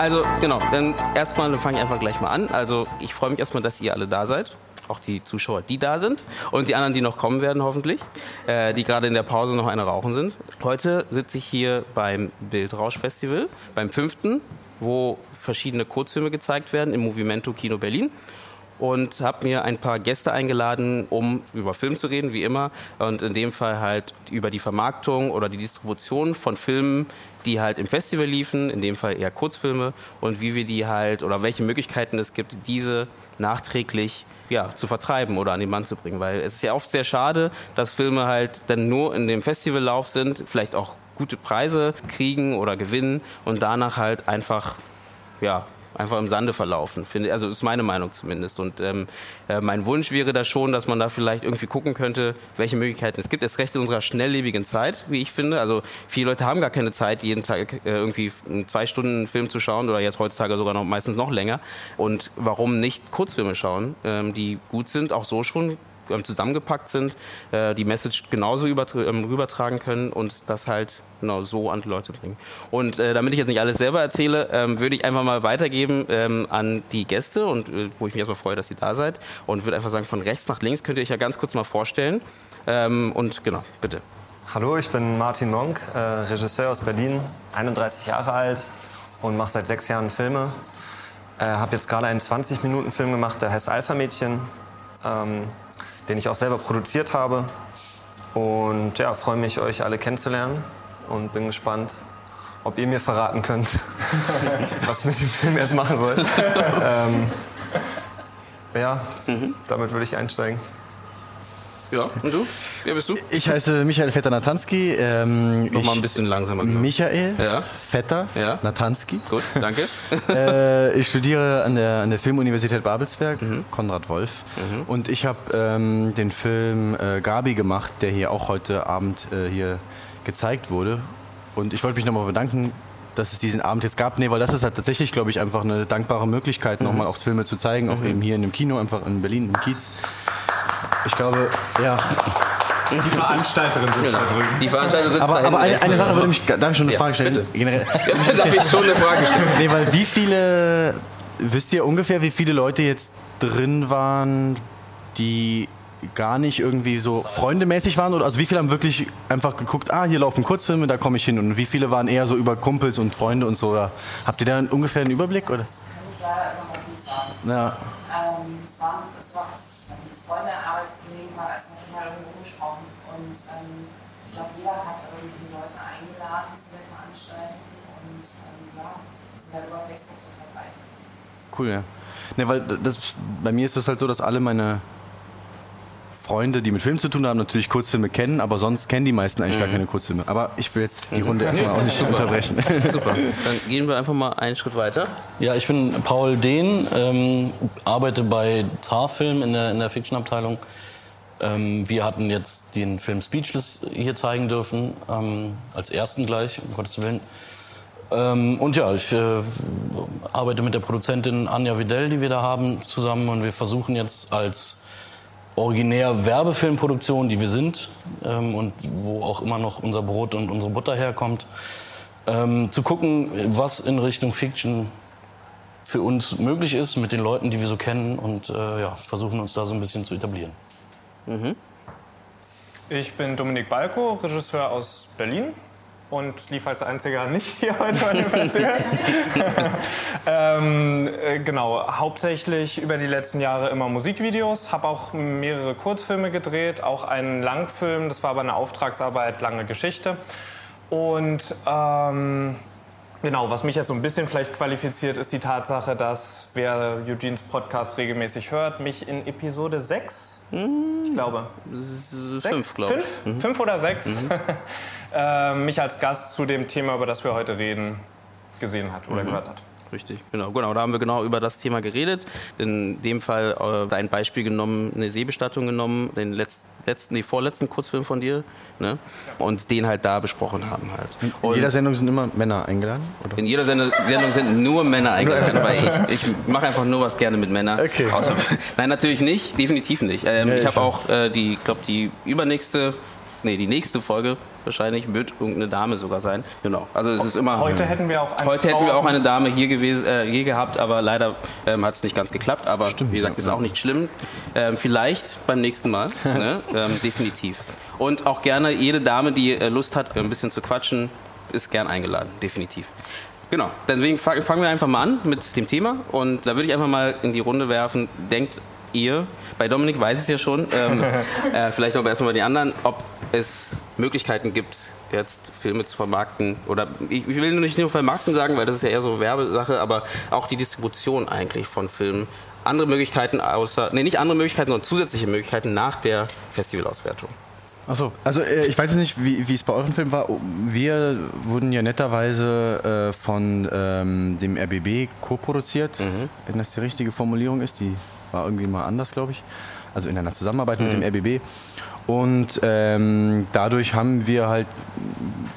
Also genau, dann erstmal fange ich einfach gleich mal an. Also ich freue mich erstmal, dass ihr alle da seid. Auch die Zuschauer, die da sind. Und die anderen, die noch kommen werden, hoffentlich. Äh, die gerade in der Pause noch eine rauchen sind. Heute sitze ich hier beim Bildrausch-Festival, beim fünften, wo verschiedene Kurzfilme gezeigt werden im Movimento Kino Berlin und habe mir ein paar Gäste eingeladen, um über Film zu reden, wie immer. Und in dem Fall halt über die Vermarktung oder die Distribution von Filmen, die halt im Festival liefen, in dem Fall eher Kurzfilme und wie wir die halt oder welche Möglichkeiten es gibt, diese nachträglich ja, zu vertreiben oder an den Mann zu bringen. Weil es ist ja oft sehr schade, dass Filme halt dann nur in dem Festivallauf sind, vielleicht auch gute Preise kriegen oder gewinnen und danach halt einfach ja, einfach im Sande verlaufen. Finde, also ist meine Meinung zumindest. Und ähm, äh, mein Wunsch wäre da schon, dass man da vielleicht irgendwie gucken könnte, welche Möglichkeiten es gibt. Es recht in unserer schnelllebigen Zeit, wie ich finde. Also viele Leute haben gar keine Zeit, jeden Tag äh, irgendwie zwei Stunden Film zu schauen oder jetzt heutzutage sogar noch meistens noch länger. Und warum nicht Kurzfilme schauen, ähm, die gut sind, auch so schon zusammengepackt sind, äh, die Message genauso ähm, rübertragen können und das halt genau so an die Leute bringen. Und äh, damit ich jetzt nicht alles selber erzähle, ähm, würde ich einfach mal weitergeben ähm, an die Gäste und äh, wo ich mich erstmal freue, dass ihr da seid und würde einfach sagen, von rechts nach links könnt ihr euch ja ganz kurz mal vorstellen. Ähm, und genau, bitte. Hallo, ich bin Martin Monk, äh, Regisseur aus Berlin, 31 Jahre alt und mache seit sechs Jahren Filme. Äh, habe jetzt gerade einen 20-Minuten-Film gemacht, der heißt Alpha-Mädchen. Den ich auch selber produziert habe. Und ja, freue mich, euch alle kennenzulernen und bin gespannt, ob ihr mir verraten könnt, was ich mit dem Film jetzt machen soll. ähm, ja, mhm. damit würde ich einsteigen. Ja, und du? Wer bist du? Ich heiße Michael Vetter-Natanski. Ähm, Nochmal ein bisschen langsamer. Genau. Michael ja. Vetter ja. Natanski. Gut, danke. äh, ich studiere an der, an der Filmuniversität Babelsberg, mhm. Konrad Wolf. Mhm. Und ich habe ähm, den Film äh, Gabi gemacht, der hier auch heute Abend äh, hier gezeigt wurde. Und ich wollte mich nochmal bedanken, dass es diesen Abend jetzt gab. Nee, weil das ist halt tatsächlich, glaube ich, einfach eine dankbare Möglichkeit, mhm. nochmal auch Filme zu zeigen, auch mhm. eben hier in dem Kino, einfach in Berlin, im Kiez. Ich glaube, ja. Die Veranstalterin sitzt genau. da drüben. Die Veranstalterin sitzt aber, da Aber eine, eine Sache würde mich, darf ich schon eine ja, Frage stellen? Bitte. Generell. Ja, darf ich schon eine Frage stellen? Nee, weil wie viele, wisst ihr ungefähr, wie viele Leute jetzt drin waren, die gar nicht irgendwie so freundemäßig waren? Oder also wie viele haben wirklich einfach geguckt, ah, hier laufen Kurzfilme, da komme ich hin. Und wie viele waren eher so über Kumpels und Freunde und so? Oder habt ihr da ungefähr einen Überblick? Oder? Das kann ich leider immer noch nicht sagen. Ja. Ähm, es waren Freunde, Arbeitskollegen waren als noch mal irgendwo gesprochen. Und ähm, ich glaube, jeder hat irgendwie Leute eingeladen zu der Veranstaltung und ähm, ja, sind halt über Facebook so verbreitet. Cool, ja. Ne, weil das, bei mir ist es halt so, dass alle meine Freunde, die mit Film zu tun haben, natürlich Kurzfilme kennen, aber sonst kennen die meisten eigentlich mhm. gar keine Kurzfilme. Aber ich will jetzt die Runde erstmal auch nicht Super. unterbrechen. Super. Dann gehen wir einfach mal einen Schritt weiter. Ja, ich bin Paul Dehn, ähm, arbeite bei Zarfilm in der, in der Fiction-Abteilung. Ähm, wir hatten jetzt den Film Speechless hier zeigen dürfen, ähm, als ersten gleich, um Gottes Willen. Ähm, und ja, ich äh, arbeite mit der Produzentin Anja Videll, die wir da haben, zusammen und wir versuchen jetzt als originär Werbefilmproduktion, die wir sind ähm, und wo auch immer noch unser Brot und unsere Butter herkommt, ähm, zu gucken, was in Richtung Fiction für uns möglich ist mit den Leuten, die wir so kennen und äh, ja, versuchen uns da so ein bisschen zu etablieren. Mhm. Ich bin Dominik Balko, Regisseur aus Berlin und lief als einziger nicht hier heute bei dem Festival. ähm, äh, genau, hauptsächlich über die letzten Jahre immer Musikvideos, habe auch mehrere Kurzfilme gedreht, auch einen Langfilm, das war aber eine Auftragsarbeit, lange Geschichte. Und ähm, Genau, was mich jetzt so ein bisschen vielleicht qualifiziert, ist die Tatsache, dass wer Eugenes Podcast regelmäßig hört, mich in Episode 6, ich glaube, Fünf, sechs? glaube ich. Fünf? Fünf oder sechs, äh, mich als Gast zu dem Thema, über das wir heute reden, gesehen hat oder gehört hat. Richtig, genau, genau. Da haben wir genau über das Thema geredet. In dem Fall äh, dein Beispiel genommen, eine Seebestattung genommen, den letz, letzten, nee, vorletzten Kurzfilm von dir, ne? Und den halt da besprochen haben halt. In Und jeder Sendung sind immer Männer eingeladen? Oder? in jeder Sendung, Sendung sind nur Männer eingeladen, weil ich, ich mache einfach nur was gerne mit Männern. Okay. Außer, nein, natürlich nicht, definitiv nicht. Ähm, Ja, ich habe auch äh, die, glaube die übernächste, nee, die nächste Folge wahrscheinlich wird irgendeine Dame sogar sein. Genau. Also es ist immer. Heute hätten wir auch eine Heute hätten wir auch eine Dame hier gewesen, äh, hier gehabt, aber leider ähm, hat es nicht ganz geklappt. Aber wie gesagt, ist auch nicht schlimm. Ähm, vielleicht beim nächsten Mal, ne? ähm, definitiv. Und auch gerne jede Dame, die äh, Lust hat, ein bisschen zu quatschen, ist gern eingeladen, definitiv. Genau, deswegen fa- fangen wir einfach mal an mit dem Thema und da würde ich einfach mal in die Runde werfen, denkt ihr, bei Dominik weiß ich es ja schon, ähm, äh, vielleicht aber erstmal bei den anderen, ob es Möglichkeiten gibt, jetzt Filme zu vermarkten oder ich, ich will nicht nur vermarkten sagen, weil das ist ja eher so Werbesache, aber auch die Distribution eigentlich von Filmen. Andere Möglichkeiten außer, nee, nicht andere Möglichkeiten, sondern zusätzliche Möglichkeiten nach der Festivalauswertung. Achso, also äh, ich weiß jetzt nicht, wie, es bei euren Filmen war. Wir wurden ja netterweise äh, von ähm, dem RBB co-produziert, wenn das die richtige Formulierung ist. Die war irgendwie mal anders, glaube ich. Also in einer Zusammenarbeit mit dem RBB. Und ähm, dadurch haben wir halt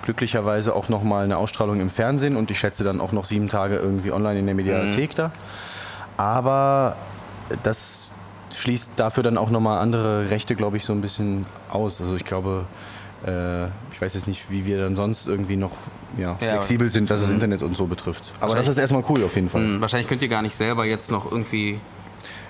glücklicherweise auch nochmal eine Ausstrahlung im Fernsehen und ich schätze dann auch noch sieben Tage irgendwie online in der Mediathek da. Aber das schließt dafür dann auch nochmal andere Rechte, glaube ich, so ein bisschen aus. Also ich glaube, äh, ich weiß jetzt nicht, wie wir dann sonst irgendwie noch ja, Ja. flexibel sind, was das Internet und so betrifft. Aber das ist erstmal cool auf jeden Fall. Hm, Wahrscheinlich könnt ihr gar nicht selber jetzt noch irgendwie,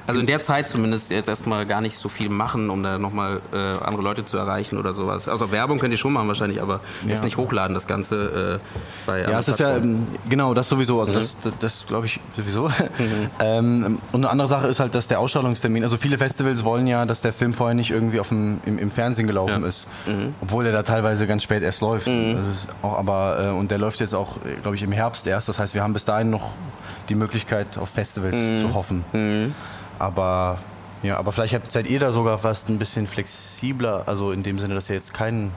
also in der Zeit zumindest jetzt erstmal gar nicht so viel machen, um da nochmal äh, andere Leute zu erreichen oder sowas. Also Werbung könnt ihr schon machen wahrscheinlich, aber jetzt nicht hochladen das Ganze äh, bei Ja, es ist ja, ähm, genau, das sowieso, also das, das, das glaube ich sowieso. ähm, und eine andere Sache ist halt, dass der Ausstrahlungstermin, also viele Festivals wollen ja, dass der Film vorher nicht irgendwie auf dem, im, im Fernsehen gelaufen Ja. ist, obwohl er da teilweise ganz spät erst läuft. Ist auch, aber, äh, und der läuft jetzt auch, glaube ich, im Herbst erst, das heißt, wir haben bis dahin noch die Möglichkeit, auf Festivals zu hoffen. Aber, ja, aber vielleicht habt, seid ihr da sogar fast ein bisschen flexibler, also in dem Sinne, dass ihr jetzt keinen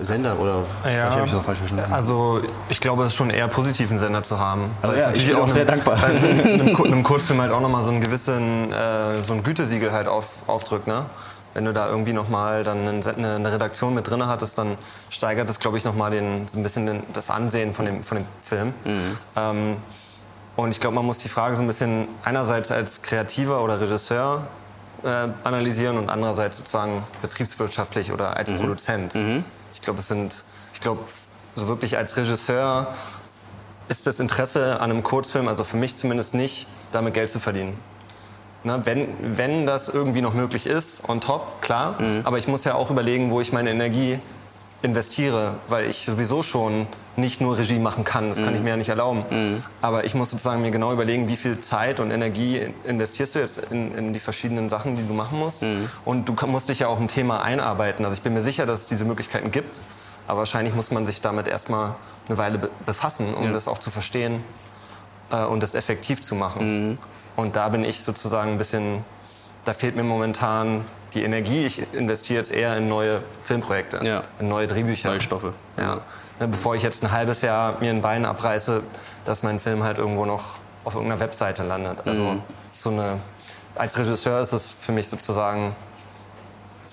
Sender oder vielleicht habe ich es noch falsch verstanden. Also ich glaube, es ist schon eher positiv, einen Sender zu haben. Also ja, ich natürlich bin auch einem- sehr dankbar. Weil es einem, einem, Kur- einem Kurzfilm halt auch nochmal so einen gewissen, äh, so ein Gütesiegel halt auf, aufdrückt, ne? Wenn du da irgendwie nochmal dann eine, eine Redaktion mit drin hattest, dann steigert das, glaube ich, nochmal den, so ein bisschen den, das Ansehen von dem, von dem Film. Ähm, und ich glaube, man muss die Frage so ein bisschen einerseits als Kreativer oder Regisseur äh, analysieren und andererseits sozusagen betriebswirtschaftlich oder als Produzent. Ich glaube, es sind, ich glaube, so wirklich als Regisseur ist das Interesse an einem Kurzfilm, also für mich zumindest nicht, damit Geld zu verdienen. Na, wenn, wenn das irgendwie noch möglich ist, on top, klar. Aber ich muss ja auch überlegen, wo ich meine Energie investiere, weil ich sowieso schon nicht nur Regie machen kann. Das kann ich mir ja nicht erlauben. Aber ich muss sozusagen mir genau überlegen, wie viel Zeit und Energie investierst du jetzt in, in die verschiedenen Sachen, die du machen musst. Und du musst dich ja auch im Thema einarbeiten. Also ich bin mir sicher, dass es diese Möglichkeiten gibt. Aber wahrscheinlich muss man sich damit erstmal eine Weile be befassen, um das auch zu verstehen äh, und das effektiv zu machen. Und da bin ich sozusagen ein bisschen, da fehlt mir momentan die Energie. Ich investiere jetzt eher in neue Filmprojekte, Ja. in neue Drehbücher. Neue Stoffe. Ja. Ne, Bevor ich jetzt ein halbes Jahr mir ein Bein abreiße, dass mein Film halt irgendwo noch auf irgendeiner Webseite landet. Also so eine, als Regisseur ist es für mich sozusagen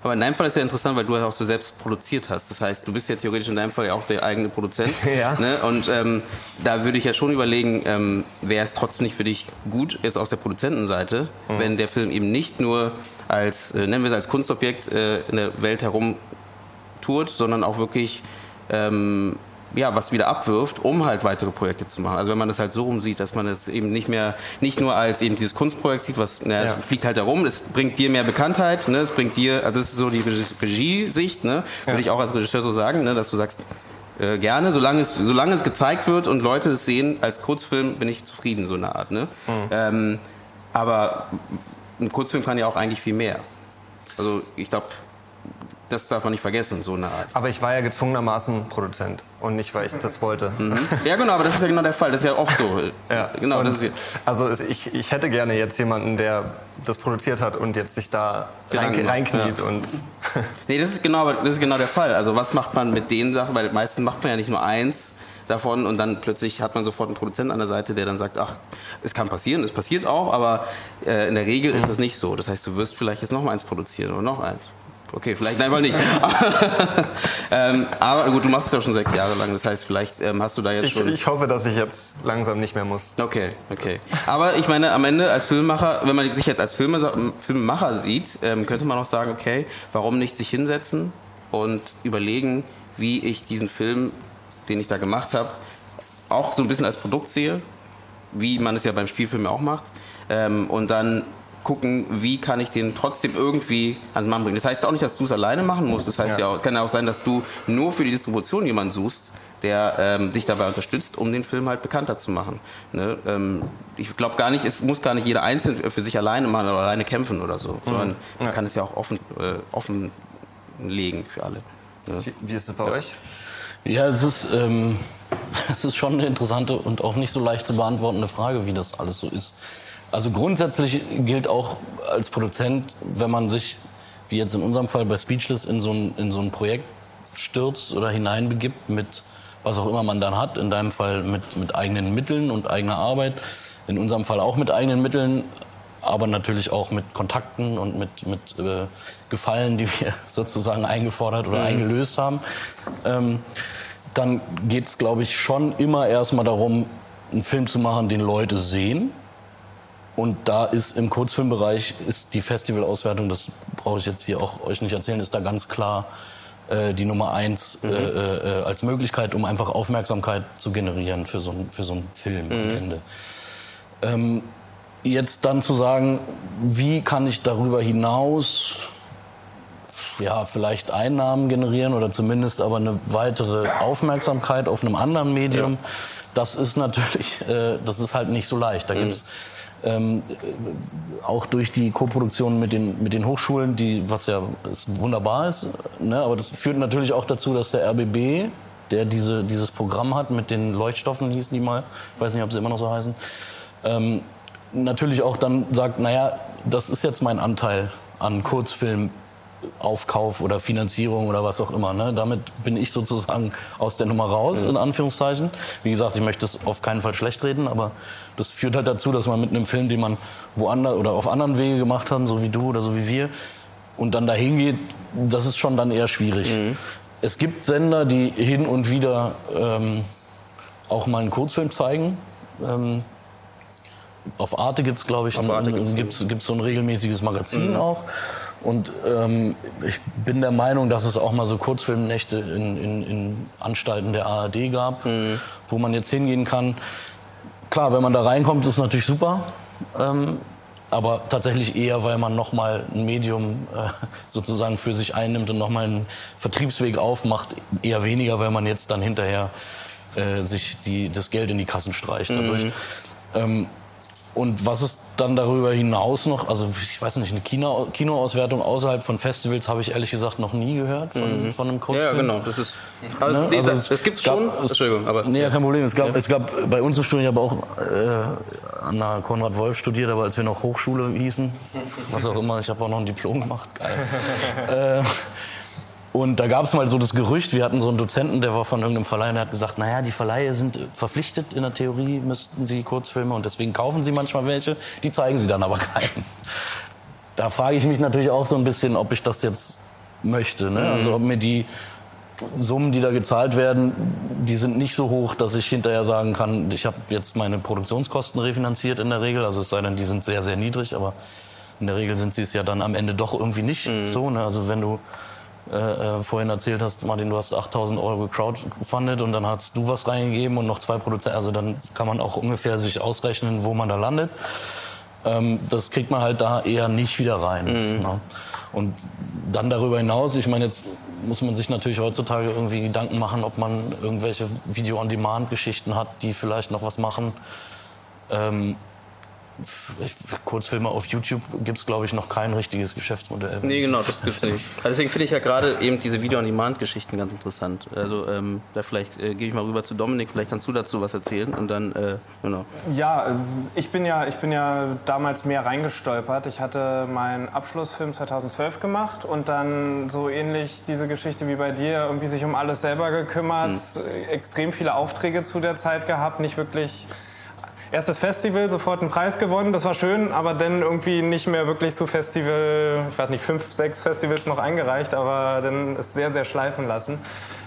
Aber in deinem Fall ist ja interessant, weil du ja auch so selbst produziert hast. Das heißt, du bist ja theoretisch in deinem Fall ja auch der eigene Produzent. Ja. Ne? Und ähm, da würde ich ja schon überlegen, ähm, wäre es trotzdem nicht für dich gut, jetzt aus der Produzentenseite, wenn der Film eben nicht nur als, äh, nennen wir es als Kunstobjekt äh, in der Welt herum tourt, sondern auch wirklich ähm, ja, was wieder abwirft, um halt weitere Projekte zu machen. Also wenn man das halt so rumsieht, dass man es eben nicht mehr, nicht nur als eben dieses Kunstprojekt sieht, was na, Ja. fliegt halt herum, es bringt dir mehr Bekanntheit, ne, es bringt dir, also das ist so die Regie- Regiesicht, ne, würde ich auch als Regisseur so sagen, ne, dass du sagst, äh, gerne, solange es, solange es gezeigt wird und Leute es sehen, als Kurzfilm bin ich zufrieden, so eine Art. Ne? Ähm, aber ein Kurzfilm kann ja auch eigentlich viel mehr. Also ich glaube, Das darf man nicht vergessen, so eine Art. Aber ich war ja gezwungenermaßen Produzent und nicht, weil ich das wollte. Mhm. Ja, genau, aber das ist ja genau der Fall. Das ist ja oft so. Ja, genau. Das ist, also ich, ich hätte gerne jetzt jemanden, der das produziert hat und jetzt sich da rein, reinkniet ja. und Nee, das ist genau, das ist genau der Fall. Also was macht man mit den Sachen? Weil meistens macht man ja nicht nur eins davon und dann plötzlich hat man sofort einen Produzenten an der Seite, der dann sagt, ach, es kann passieren, es passiert auch, aber äh, in der Regel ist das nicht so. Das heißt, du wirst vielleicht jetzt noch mal eins produzieren oder noch eins. Okay, vielleicht, nein, wohl nicht. ähm, aber gut, du machst es ja schon sechs Jahre lang. Das heißt, vielleicht ähm, hast du da jetzt ich, schon. ich hoffe, dass ich jetzt langsam nicht mehr muss. Okay, okay. Aber ich meine, am Ende als Filmemacher, wenn man sich jetzt als Filme, Filmemacher sieht, ähm, könnte man auch sagen, okay, warum nicht sich hinsetzen und überlegen, wie ich diesen Film, den ich da gemacht habe, auch so ein bisschen als Produkt sehe, wie man es ja beim Spielfilm auch macht, ähm, und dann gucken, wie kann ich den trotzdem irgendwie ans Mann bringen. Das heißt auch nicht, dass du es alleine machen musst. Das heißt ja, Ja. es kann ja auch sein, dass du nur für die Distribution jemanden suchst, der ähm, dich dabei unterstützt, um den Film halt bekannter zu machen. Ne? Ähm, ich glaube gar nicht, es muss gar nicht jeder einzeln für sich alleine machen oder alleine kämpfen oder so, sondern man kann es ja auch offen, äh, offenlegen für alle. Ne? Wie, wie ist es bei euch? Ja, es ist, ähm, es ist schon eine interessante und auch nicht so leicht zu beantwortende Frage, wie das alles so ist. Also grundsätzlich gilt auch als Produzent, wenn man sich, wie jetzt in unserem Fall bei Speechless, in so ein, in so ein Projekt stürzt oder hineinbegibt mit was auch immer man dann hat, in deinem Fall mit, mit eigenen Mitteln und eigener Arbeit, in unserem Fall auch mit eigenen Mitteln, aber natürlich auch mit Kontakten und mit, mit äh, Gefallen, die wir sozusagen eingefordert oder eingelöst haben. Ähm, dann geht es, glaube ich, schon immer erstmal darum, einen Film zu machen, den Leute sehen. Und da ist im Kurzfilmbereich ist die Festivalauswertung, das brauche ich jetzt hier auch euch nicht erzählen, ist da ganz klar äh, die Nummer eins äh, äh, als Möglichkeit, um einfach Aufmerksamkeit zu generieren für so, für so einen Film am Ende. Ähm, jetzt dann zu sagen, wie kann ich darüber hinaus ja, vielleicht Einnahmen generieren oder zumindest aber eine weitere Aufmerksamkeit auf einem anderen Medium, das ist natürlich, äh, das ist halt nicht so leicht. Da gibt's ähm, äh, auch durch die Koproduktion mit den, mit den Hochschulen, die, was ja ist, wunderbar ist, ne, aber das führt natürlich auch dazu, dass der RBB, der diese, dieses Programm hat mit den Leuchtstoffen, hießen die mal, ich weiß nicht, ob sie immer noch so heißen, ähm, natürlich auch dann sagt, naja, das ist jetzt mein Anteil an Kurzfilmaufkauf oder Finanzierung oder was auch immer. Ne? Damit bin ich sozusagen aus der Nummer raus, in Anführungszeichen. Wie gesagt, ich möchte es auf keinen Fall schlecht reden, aber das führt halt dazu, dass man mit einem Film, den man woanders oder auf anderen Wege gemacht hat, so wie du oder so wie wir, und dann dahin geht, das ist schon dann eher schwierig. Es gibt Sender, die hin und wieder ähm, auch mal einen Kurzfilm zeigen. Ähm, auf Arte gibt es, glaube ich, ein, gibt's gibt's, so ein regelmäßiges Magazin auch. Und ähm, ich bin der Meinung, dass es auch mal so Kurzfilmnächte in, in, in Anstalten der ARD gab, wo man jetzt hingehen kann. Klar, wenn man da reinkommt, ist natürlich super. Ähm, aber tatsächlich eher, weil man nochmal ein Medium äh, sozusagen für sich einnimmt und nochmal einen Vertriebsweg aufmacht. Eher weniger, weil man jetzt dann hinterher äh, sich die, das Geld in die Kassen streicht dadurch. Ähm, und was ist dann darüber hinaus noch? Also ich weiß nicht, eine Kino, Kinoauswertung außerhalb von Festivals habe ich ehrlich gesagt noch nie gehört von, von einem Ja, Kurzfilm. genau. Das ist. Also, Ne? Also es gibt es gab- schon. es- Entschuldigung, aber. Nee, ja, kein Problem. Es gab, es gab bei uns im Studium, ich habe auch äh, an der Konrad Wolf studiert, aber als wir noch Hochschule hießen, was auch immer, ich habe auch noch ein Diplom gemacht. Geil. äh, und da gab es mal so das Gerücht, wir hatten so einen Dozenten, der war von irgendeinem Verleih, der hat gesagt, naja, die Verleihe sind verpflichtet in der Theorie, müssten sie Kurzfilme und deswegen kaufen sie manchmal welche, die zeigen sie dann aber keinen. Da frage ich mich natürlich auch so ein bisschen, ob ich das jetzt möchte. Ne? Also ob mir die Summen, die da gezahlt werden, die sind nicht so hoch, dass ich hinterher sagen kann, ich habe jetzt meine Produktionskosten refinanziert in der Regel. Also es sei denn, die sind sehr, sehr niedrig, aber in der Regel sind sie es ja dann am Ende doch irgendwie nicht so. Ne? Also wenn du äh, äh, vorhin erzählt hast, Martin, du hast 8000 Euro gecrowdfundet und dann hast du was reingegeben und noch zwei Produzenten. Also dann kann man auch ungefähr sich ausrechnen, wo man da landet. Ähm, das kriegt man halt da eher nicht wieder rein. Ne? Und dann darüber hinaus, ich meine, jetzt muss man sich natürlich heutzutage irgendwie Gedanken machen, ob man irgendwelche Video-on-Demand-Geschichten hat, die vielleicht noch was machen. Ähm, Kurzfilme auf YouTube gibt es, glaube ich, noch kein richtiges Geschäftsmodell. Nee, genau, das gibt es nicht. Also deswegen finde ich ja gerade eben diese Video-on-Demand-Geschichten ganz interessant. Also ähm, da vielleicht äh, gehe ich mal rüber zu Dominik, vielleicht kannst du dazu was erzählen und dann, äh, genau. Ja, äh, ich bin ja, ich bin ja damals mehr reingestolpert. Ich hatte meinen Abschlussfilm 2012 gemacht und dann so ähnlich diese Geschichte wie bei dir, irgendwie sich um alles selber gekümmert, mhm. extrem viele Aufträge zu der Zeit gehabt, nicht wirklich erstes Festival, sofort einen Preis gewonnen, das war schön, aber dann irgendwie nicht mehr wirklich zu Festival, ich weiß nicht, fünf, sechs Festivals noch eingereicht, aber dann es sehr, sehr schleifen lassen,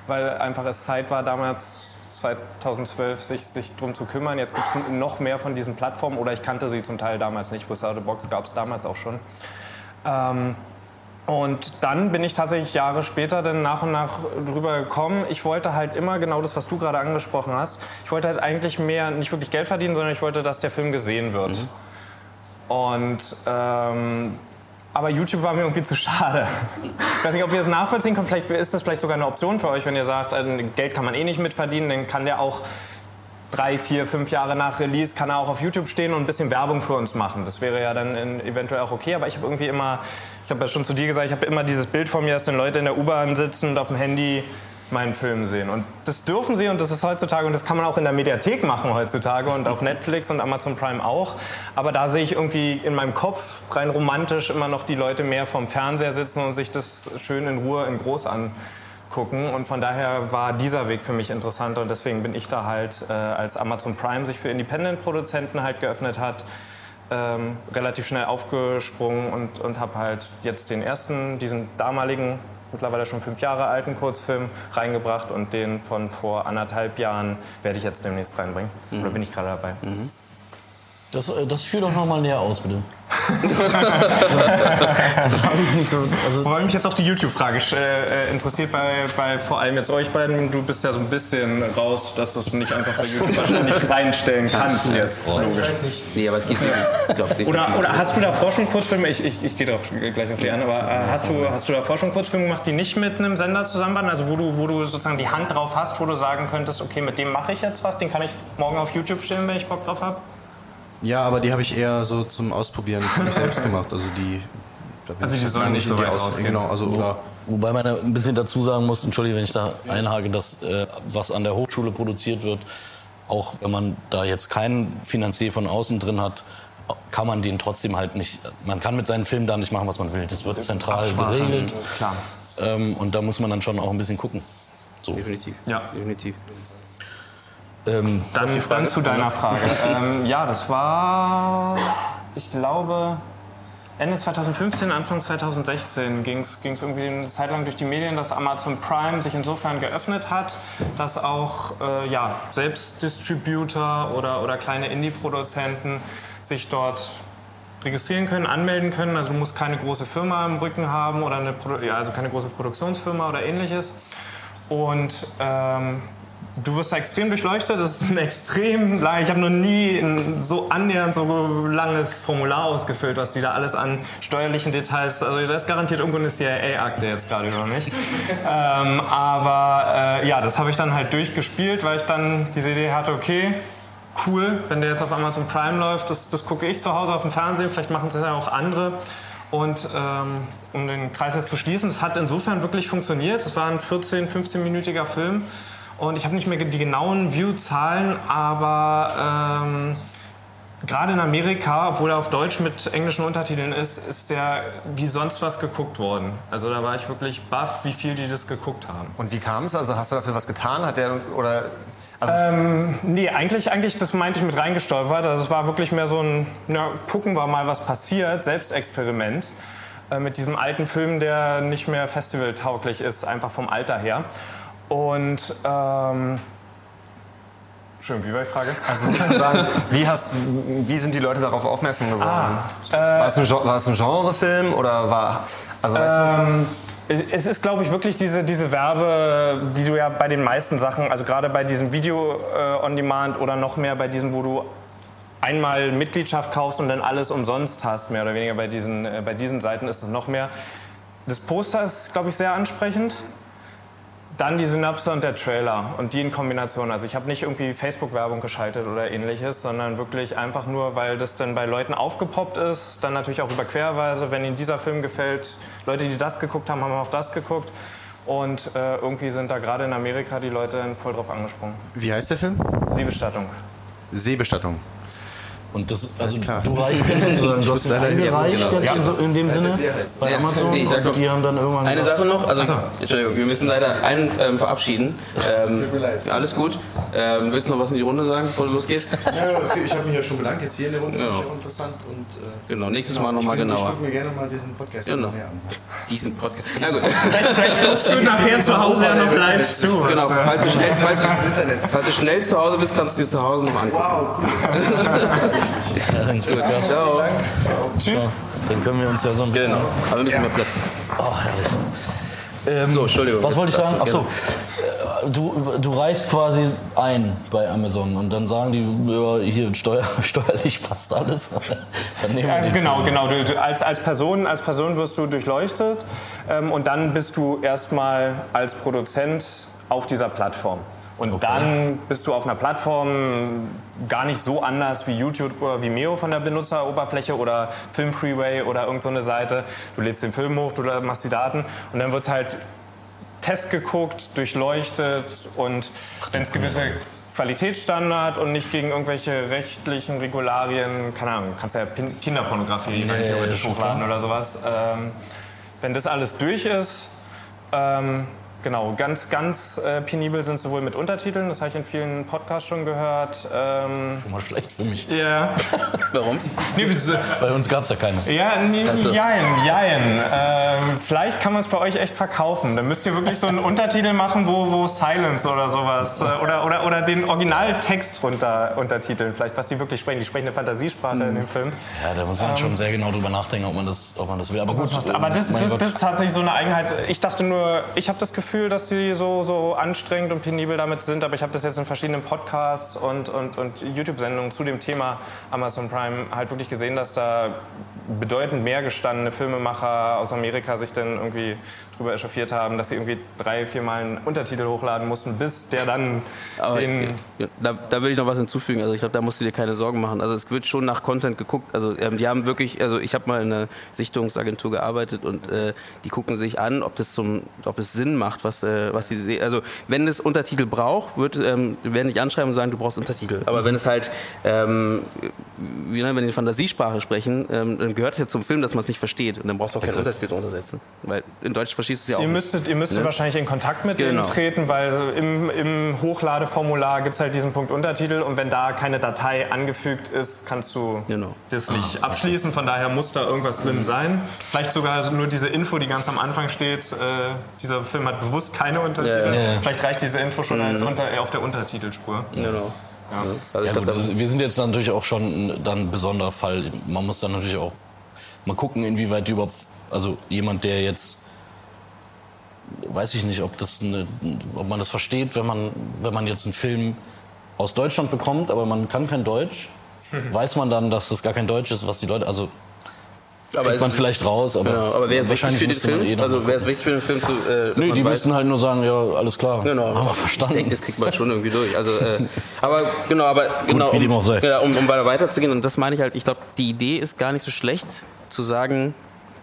weil einfach es Zeit war damals 2012 sich, sich darum zu kümmern. Jetzt gibt es noch mehr von diesen Plattformen oder ich kannte sie zum Teil damals nicht. Without a Box gab es damals auch schon. Ähm, und dann bin ich tatsächlich Jahre später dann nach und nach drüber gekommen. Ich wollte halt immer genau das, was du gerade angesprochen hast. Ich wollte halt eigentlich mehr, nicht wirklich Geld verdienen, sondern ich wollte, dass der Film gesehen wird. Mhm. Und ähm, aber YouTube war mir irgendwie zu schade. Ich weiß nicht, ob ihr es nachvollziehen könnt. Vielleicht ist das vielleicht sogar eine Option für euch, wenn ihr sagt, äh, Geld kann man eh nicht mitverdienen, dann kann der auch drei, vier, fünf Jahre nach Release kann er auch auf YouTube stehen und ein bisschen Werbung für uns machen. Das wäre ja dann eventuell auch okay, aber ich habe irgendwie immer, ich habe ja schon zu dir gesagt, ich habe immer dieses Bild von mir, dass dann Leute in der U-Bahn sitzen und auf dem Handy meinen Film sehen. Und das dürfen sie und das ist heutzutage und das kann man auch in der Mediathek machen heutzutage und auf Netflix und Amazon Prime auch. Aber da sehe ich irgendwie in meinem Kopf rein romantisch immer noch die Leute mehr vom Fernseher sitzen und sich das schön in Ruhe in groß an gucken. Und von daher war dieser Weg für mich interessanter und deswegen bin ich da halt, äh, als Amazon Prime sich für Independent-Produzenten halt geöffnet hat, ähm, relativ schnell aufgesprungen und, und habe halt jetzt den ersten, diesen damaligen, mittlerweile schon fünf Jahre alten Kurzfilm reingebracht und den von vor anderthalb Jahren werde ich jetzt demnächst reinbringen. Mhm. Oder bin ich gerade dabei. Mhm. Das, äh, das führ doch noch mal näher aus, bitte. Das habe ich nicht so. Also Wobei mich jetzt auch die YouTube-Frage äh, interessiert, bei, bei vor allem jetzt euch beiden. Du bist ja so ein bisschen raus, dass du es nicht einfach bei YouTube wahrscheinlich reinstellen kannst. Jetzt. Ich weiß nicht. Nee, aber es geht nicht. oder, oder hast du davor schon Kurzfilme, ich, ich, ich gehe gleich auf die an, aber äh, hast, du, hast du davor schon Kurzfilme gemacht, die nicht mit einem Sender zusammen waren? Also wo du, wo du sozusagen die Hand drauf hast, wo du sagen könntest, okay, mit dem mache ich jetzt was, den kann ich morgen auf YouTube stellen, wenn ich Bock drauf habe? Ja, aber die habe ich eher so zum Ausprobieren für mich selbst gemacht. Also die. also die sollen nicht so weit Aus Genau, also oder Wobei man ein bisschen dazu sagen muss, entschuldige, wenn ich da einhake, dass äh, was an der Hochschule produziert wird, auch wenn man da jetzt keinen Finanzier von außen drin hat, kann man den trotzdem halt nicht, man kann mit seinen Filmen da nicht machen, was man will. Das wird zentral geregelt. Klar. Ähm, und da muss man dann schon auch ein bisschen gucken. So. Definitiv. Ja, definitiv. Ähm, dann, dann, zu deiner Frage. ähm, ja, das war, ich glaube, Ende 2015, Anfang 2016 ging es irgendwie eine Zeit lang durch die Medien, dass Amazon Prime sich insofern geöffnet hat, dass auch äh, ja, Selbstdistributor oder, oder kleine Indie-Produzenten sich dort registrieren können, anmelden können. Also du musst keine große Firma im Rücken haben oder eine, ja, also keine große Produktionsfirma oder ähnliches. Und ähm, Du wirst da extrem durchleuchtet. Das ist ein extrem lang. Ich habe noch nie ein so annähernd so langes Formular ausgefüllt, was die da alles an steuerlichen Details. Also da ist garantiert irgendwo eine CIA-Akte jetzt gerade über mich. ähm, aber äh, ja, das habe ich dann halt durchgespielt, weil ich dann diese Idee hatte, okay, cool, wenn der jetzt auf Amazon Prime läuft, das, das gucke ich zu Hause auf dem Fernsehen. Vielleicht machen es ja auch andere. Und ähm, um den Kreis jetzt zu schließen, es hat insofern wirklich funktioniert. Es war ein 14-, 15-minütiger Film. Und ich habe nicht mehr die genauen View-Zahlen, aber ähm, gerade in Amerika, obwohl er auf Deutsch mit englischen Untertiteln ist, ist der wie sonst was geguckt worden. Also da war ich wirklich baff, wie viel die das geguckt haben. Und wie kam es? Also hast du dafür was getan? Hat der oder also ähm, nee, eigentlich, eigentlich, das meinte ich mit reingestolpert. Also es war wirklich mehr so ein, na, gucken wir mal, was passiert, Selbstexperiment. Äh, mit diesem alten Film, der nicht mehr festivaltauglich ist, einfach vom Alter her. Und ähm, Schön, wie war die Frage? Also sozusagen, wie, hast, wie sind die Leute darauf aufmerksam geworden? Ah, äh, war, es ein, war es ein Genrefilm oder war. Also weißt ähm, du, es ist, glaube ich, wirklich diese, diese Werbe, die du ja bei den meisten Sachen, also gerade bei diesem Video äh, on Demand oder noch mehr bei diesen, wo du einmal Mitgliedschaft kaufst und dann alles umsonst hast, mehr oder weniger bei diesen, äh, bei diesen Seiten ist es noch mehr. Das Poster ist, glaube ich, sehr ansprechend Dann die Synapse und der Trailer und die in Kombination. Also ich habe nicht irgendwie Facebook-Werbung geschaltet oder ähnliches, sondern wirklich einfach nur, weil das dann bei Leuten aufgepoppt ist. Dann natürlich auch über Querweise, wenn ihnen dieser Film gefällt. Leute, die das geguckt haben, haben auch das geguckt. Und äh, irgendwie sind da gerade in Amerika die Leute voll drauf angesprungen. Wie heißt der Film? Seebestattung. Seebestattung. Und das, also klar. du reichst den sozusagen, du hast hier- eingereicht genau. jetzt in, so, in dem Sinne bei Ja, Amazon nee, und die haben dann irgendwann Eine gesagt, Sache noch, also, Entschuldigung, wir müssen leider einen ähm, verabschieden. Ähm, tut mir leid. Alles gut. Ähm, willst du noch was in die Runde sagen, bevor du losgehst? Ja, ich habe mich ja schon bedankt. Jetzt hier in der Runde Ja. finde ich auch interessant. Und, äh, Genau, nächstes Mal nochmal bin- Ich genauer. gucke mir gerne mal diesen Podcast Genau. an. Diesen Podcast. Na gut. Guckst du nachher zu Hause ja noch live zu? Genau, falls du, schnell, falls, du, falls du schnell zu Hause bist, kannst du dir zu Hause noch angucken. ja, Ciao. Tschüss. dann können wir uns ja so ein bisschen... Genau, aber ein bisschen mehr Platz. Oh, herrlich. Ähm, So, Entschuldigung. Was wollte ich sagen? Achso, äh, du, du reichst quasi ein bei Amazon und dann sagen die, ja, hier steuer, steuerlich passt alles. dann nehmen wir Also genau, Film. genau. Du, du, als, als, Person, als Person wirst du durchleuchtet ähm, und dann bist du erstmal als Produzent auf dieser Plattform. Und dann bist du auf einer Plattform gar nicht so anders wie YouTube oder Vimeo von der Benutzeroberfläche oder Film Freeway oder irgendeine so eine Seite. Du lädst den Film hoch, du machst die Daten und dann wird es halt Test geguckt, durchleuchtet und wenn es gewisse Qualitätsstandard und nicht gegen irgendwelche rechtlichen Regularien, keine Ahnung, kannst ja Kinderpornografie rein theoretisch hochladen oder sowas. Ähm, wenn das alles durch ist, ähm, genau, ganz, ganz äh, penibel sind sie wohl mit Untertiteln, das habe ich in vielen Podcasts schon gehört. Ähm, Schon mal schlecht für mich. ja, Warum? nee, wieso- Bei uns gab es ja keine. ja, nee, so. jein, jein. Ähm, vielleicht kann man es bei euch echt verkaufen. Dann müsst ihr wirklich so einen Untertitel machen, wo, wo Silence oder sowas äh, oder, oder, oder den Originaltext runter untertiteln. Vielleicht, was die wirklich sprechen. Die sprechen eine Fantasiesprache in dem Film. Ja, da muss man schon sehr genau drüber nachdenken, ob man das, ob man das will. Aber gut, Aber das, mein das, Gott. das ist tatsächlich so eine Eigenheit. Ich dachte nur, ich habe das Gefühl, dass die so, so anstrengend und penibel damit sind, aber ich habe das jetzt in verschiedenen Podcasts und, und, und YouTube-Sendungen zu dem Thema Amazon Prime halt wirklich gesehen, dass da bedeutend mehr gestandene Filmemacher aus Amerika sich dann irgendwie drüber echauffiert haben, dass sie irgendwie drei, viermal einen Untertitel hochladen mussten, bis der dann Aber den... da, da will ich noch was hinzufügen. Also ich glaube, da musst du dir keine Sorgen machen. Also es wird schon nach Content geguckt. Also ähm, die haben wirklich, also ich habe mal in einer Sichtungsagentur gearbeitet und äh, die gucken sich an, ob das zum, ob es Sinn macht, was, äh, was sie sehen. Also wenn es Untertitel braucht, wird, ähm, werden nicht anschreiben und sagen, du brauchst Untertitel. Aber wenn es halt, ähm, wie, ne, wenn die Fantasiesprache sprechen, ähm, dann gehört es ja zum Film, dass man es nicht versteht und dann brauchst du auch keinen Untertitel drunter setzen. Weil in Deutsch verstehst du es ja auch. Ihr nicht. müsstet, ihr müsstet Ne? wahrscheinlich in Kontakt mit denen Genau. treten, weil im, im Hochladeformular gibt es halt diesen Punkt Untertitel und wenn da keine Datei angefügt ist, kannst du Genau. das nicht abschließen. Von daher muss da irgendwas drin sein. Vielleicht sogar nur diese Info, die ganz am Anfang steht. Äh, dieser Film hat bewusst keine Untertitel. Ja, ja. Vielleicht reicht diese Info schon als unter, auf der Untertitelspur. Genau. Also Ja, glaub, gut, das, wir sind jetzt natürlich auch schon ein, dann ein besonderer Fall. Man muss dann natürlich auch mal gucken, inwieweit die überhaupt, also jemand, der jetzt, weiß ich nicht, ob, das eine, ob man das versteht, wenn man, wenn man jetzt einen Film aus Deutschland bekommt, aber man kann kein Deutsch, weiß man dann, dass das gar kein Deutsch ist, was die Leute, also aber kriegt man ist- vielleicht raus, aber, Genau, aber wäre es wichtig wahrscheinlich für den Film? eh also wäre es wichtig für den Film zu. Äh, Nö, die müssten halt nur sagen, ja, alles klar, Genau. haben wir Ich verstanden. denke, das kriegt man schon irgendwie durch. Also, äh, aber genau, aber genau, wie dem auch sei. ja, um, um weiter weiterzugehen und das meine ich halt. Ich glaube, die Idee ist gar nicht so schlecht zu sagen.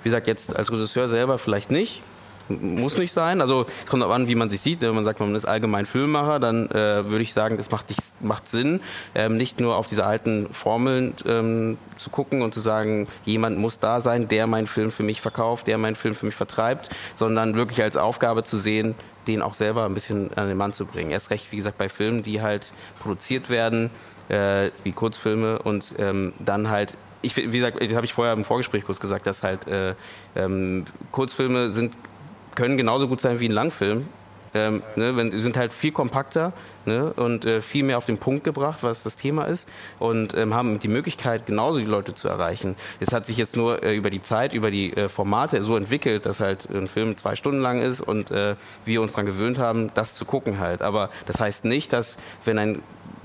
Wie gesagt, jetzt als Regisseur selber vielleicht nicht. Muss nicht sein. Also es kommt auch an, wie man sich sieht. Wenn man sagt, man ist allgemein Filmemacher, dann äh, würde ich sagen, das macht, macht Sinn, ähm, nicht nur auf diese alten Formeln ähm, zu gucken und zu sagen, jemand muss da sein, der meinen Film für mich verkauft, der meinen Film für mich vertreibt, sondern wirklich als Aufgabe zu sehen, den auch selber ein bisschen an den Mann zu bringen. Erst recht, wie gesagt, bei Filmen, die halt produziert werden, äh, wie Kurzfilme und ähm, dann halt, ich, wie gesagt, das habe ich vorher im Vorgespräch kurz gesagt, dass halt äh, ähm, Kurzfilme sind, können genauso gut sein wie ein Langfilm. Ähm, ne, wenn, sind halt viel kompakter ne, und äh, viel mehr auf den Punkt gebracht, was das Thema ist und ähm, haben die Möglichkeit, genauso die Leute zu erreichen. Es hat sich jetzt nur äh, über die Zeit, über die äh, Formate so entwickelt, dass halt ein Film zwei Stunden lang ist und äh, wir uns daran gewöhnt haben, das zu gucken halt. Aber das heißt nicht, dass wenn ein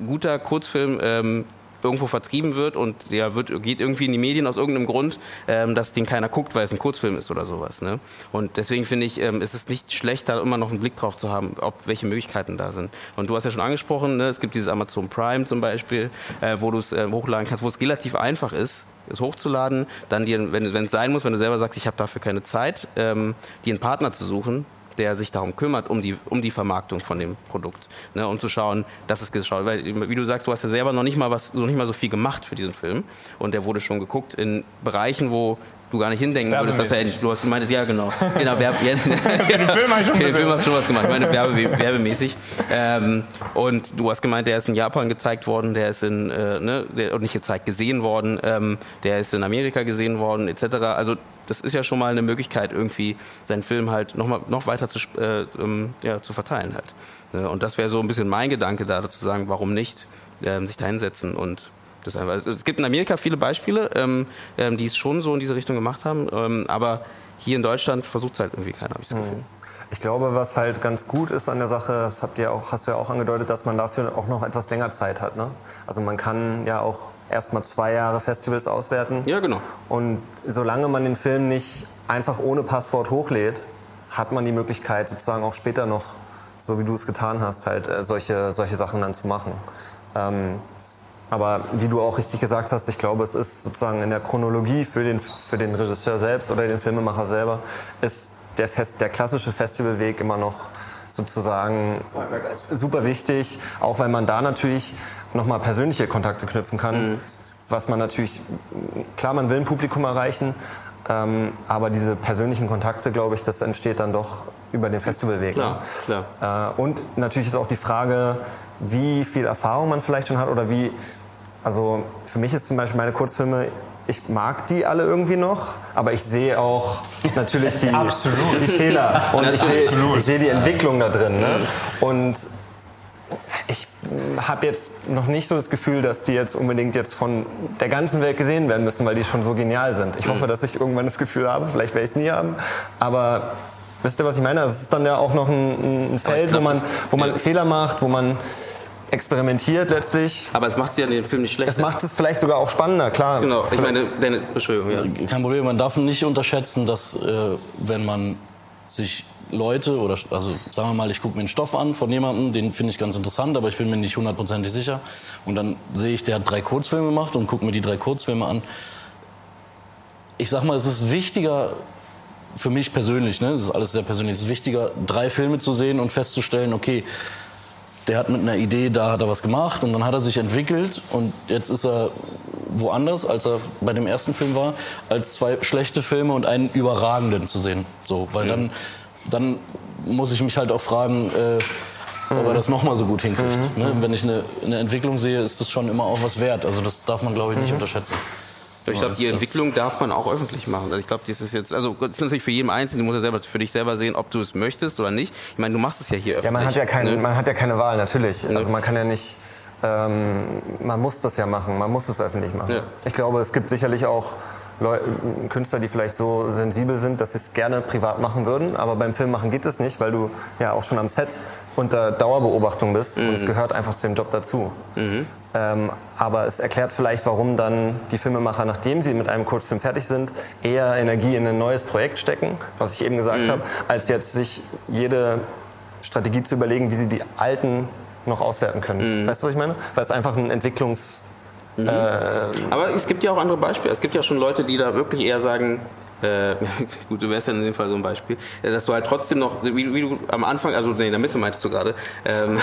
guter Kurzfilm ähm, irgendwo vertrieben wird und der wird, geht irgendwie in die Medien aus irgendeinem Grund, ähm, dass den keiner guckt, weil es ein Kurzfilm ist oder sowas. Ne? Und deswegen finde ich, ähm, ist es nicht schlecht, da immer noch einen Blick drauf zu haben, ob welche Möglichkeiten da sind. Und du hast ja schon angesprochen, ne? es gibt dieses Amazon Prime zum Beispiel, äh, wo du es äh, hochladen kannst, wo es relativ einfach ist, es hochzuladen, dann dir, wenn es sein muss, wenn du selber sagst, ich habe dafür keine Zeit, ähm, dir einen Partner zu suchen, der sich darum kümmert, um die, um die Vermarktung von dem Produkt. Ne, und zu schauen, dass es geschaut Weil, wie du sagst, du hast ja selber noch nicht mal was, noch nicht mal so viel gemacht für diesen Film. Und der wurde schon geguckt in Bereichen, wo du gar nicht hindenken würdest, dass er du hast gemeint, ja genau, genau Werbe, ja, Den Film schon den gesehen. Film hast du schon was gemacht, ich meine Werbe, werbemäßig. Ähm, und du hast gemeint, der ist in Japan gezeigt worden, der ist in, äh, ne, der, nicht gezeigt, gesehen worden, ähm, der ist in Amerika gesehen worden, etc. Also das ist ja schon mal eine Möglichkeit, irgendwie seinen Film halt noch, mal, noch weiter zu, äh, ähm, ja, zu verteilen halt. Ne, Und das wäre so ein bisschen mein Gedanke da, zu sagen, warum nicht ähm, sich da hinsetzen und das einfach. Also Es gibt in Amerika viele Beispiele, ähm, ähm, die es schon so in diese Richtung gemacht haben, ähm, aber hier in Deutschland versucht es halt irgendwie keiner, habe ich das Gefühl. Ich glaube, was halt ganz gut ist an der Sache, das habt ihr auch, hast du ja auch angedeutet, dass man dafür auch noch etwas länger Zeit hat. Ne? Also man kann ja auch erstmal zwei Jahre Festivals auswerten. Ja, genau. Und solange man den Film nicht einfach ohne Passwort hochlädt, hat man die Möglichkeit sozusagen auch später noch, so wie du es getan hast, halt äh, solche, solche Sachen dann zu machen. Ähm, aber wie du auch richtig gesagt hast, ich glaube, es ist sozusagen in der Chronologie für den, für den Regisseur selbst oder den Filmemacher selber, ist der, Fest, der klassische Festivalweg immer noch sozusagen super wichtig, auch weil man da natürlich nochmal persönliche Kontakte knüpfen kann, was man natürlich, klar, man will ein Publikum erreichen, ähm, aber diese persönlichen Kontakte, glaube ich, das entsteht dann doch über den Festivalweg. Klar, ne? klar. Äh, und natürlich ist auch die Frage, wie viel Erfahrung man vielleicht schon hat oder wie, also für mich ist zum Beispiel meine Kurzfilme, ich mag die alle irgendwie noch, aber ich sehe auch natürlich die, die Fehler und ich sehe, ich sehe die Entwicklung da drin. Ne? Und ich habe jetzt noch nicht so das Gefühl, dass die jetzt unbedingt jetzt von der ganzen Welt gesehen werden müssen, weil die schon so genial sind. Ich hoffe, dass ich irgendwann das Gefühl habe, vielleicht werde ich es nie haben, aber wisst ihr, was ich meine? Es ist dann ja auch noch ein, ein Feld, glaub, wo man, das- wo man ja. Fehler macht, wo man experimentiert letztlich. Aber es macht ja den Film nicht schlechter. Es macht es vielleicht sogar auch spannender, klar. Genau, ich meine, deine, Entschuldigung, ja. Kein Problem, man darf nicht unterschätzen, dass äh, wenn man sich Leute oder also sagen wir mal, ich gucke mir einen Stoff an von jemandem, den finde ich ganz interessant, aber ich bin mir nicht hundertprozentig sicher. Und dann sehe ich, der hat drei Kurzfilme gemacht und gucke mir die drei Kurzfilme an. Ich sag mal, es ist wichtiger für mich persönlich, ne, das ist alles sehr persönlich, es ist wichtiger, drei Filme zu sehen und festzustellen, okay, der hat mit einer Idee, da hat er was gemacht und dann hat er sich entwickelt und jetzt ist er woanders, als er bei dem ersten Film war, als zwei schlechte Filme und einen überragenden zu sehen. So, weil dann, dann muss ich mich halt auch fragen, äh, ob er das nochmal so gut hinkriegt. Ne? Wenn ich eine, eine Entwicklung sehe, ist das schon immer auch was wert. Also das darf man, glaube ich, nicht unterschätzen. Ich glaube, die Entwicklung darf man auch öffentlich machen. Also ich glaube, das ist jetzt, also das ist natürlich für jeden Einzelnen, du musst ja selber für dich selber sehen, ob du es möchtest oder nicht. Ich meine, du machst es ja hier öffentlich. Ja, man hat ja, kein, ne? man hat ja keine Wahl, natürlich. Also man kann ja nicht, ähm, man muss das ja machen, man muss es öffentlich machen. Ja. Ich glaube, es gibt sicherlich auch Leu Künstler, die vielleicht so sensibel sind, dass sie es gerne privat machen würden, aber beim Filmmachen geht es nicht, weil du ja auch schon am Set unter Dauerbeobachtung bist und es gehört einfach zu dem Job dazu. Ähm, aber es erklärt vielleicht, warum dann die Filmemacher, nachdem sie mit einem Kurzfilm fertig sind, eher Energie in ein neues Projekt stecken, was ich eben gesagt habe, als jetzt sich jede Strategie zu überlegen, wie sie die alten noch auswerten können. Weißt du, was ich meine? Weil es einfach ein Entwicklungs... Aber es gibt ja auch andere Beispiele. Es gibt ja schon Leute, die da wirklich eher sagen, äh, gut, du wärst ja in dem Fall so ein Beispiel, äh, dass du halt trotzdem noch, wie, wie du am Anfang, also nee, in der Mitte meintest du gerade, ähm,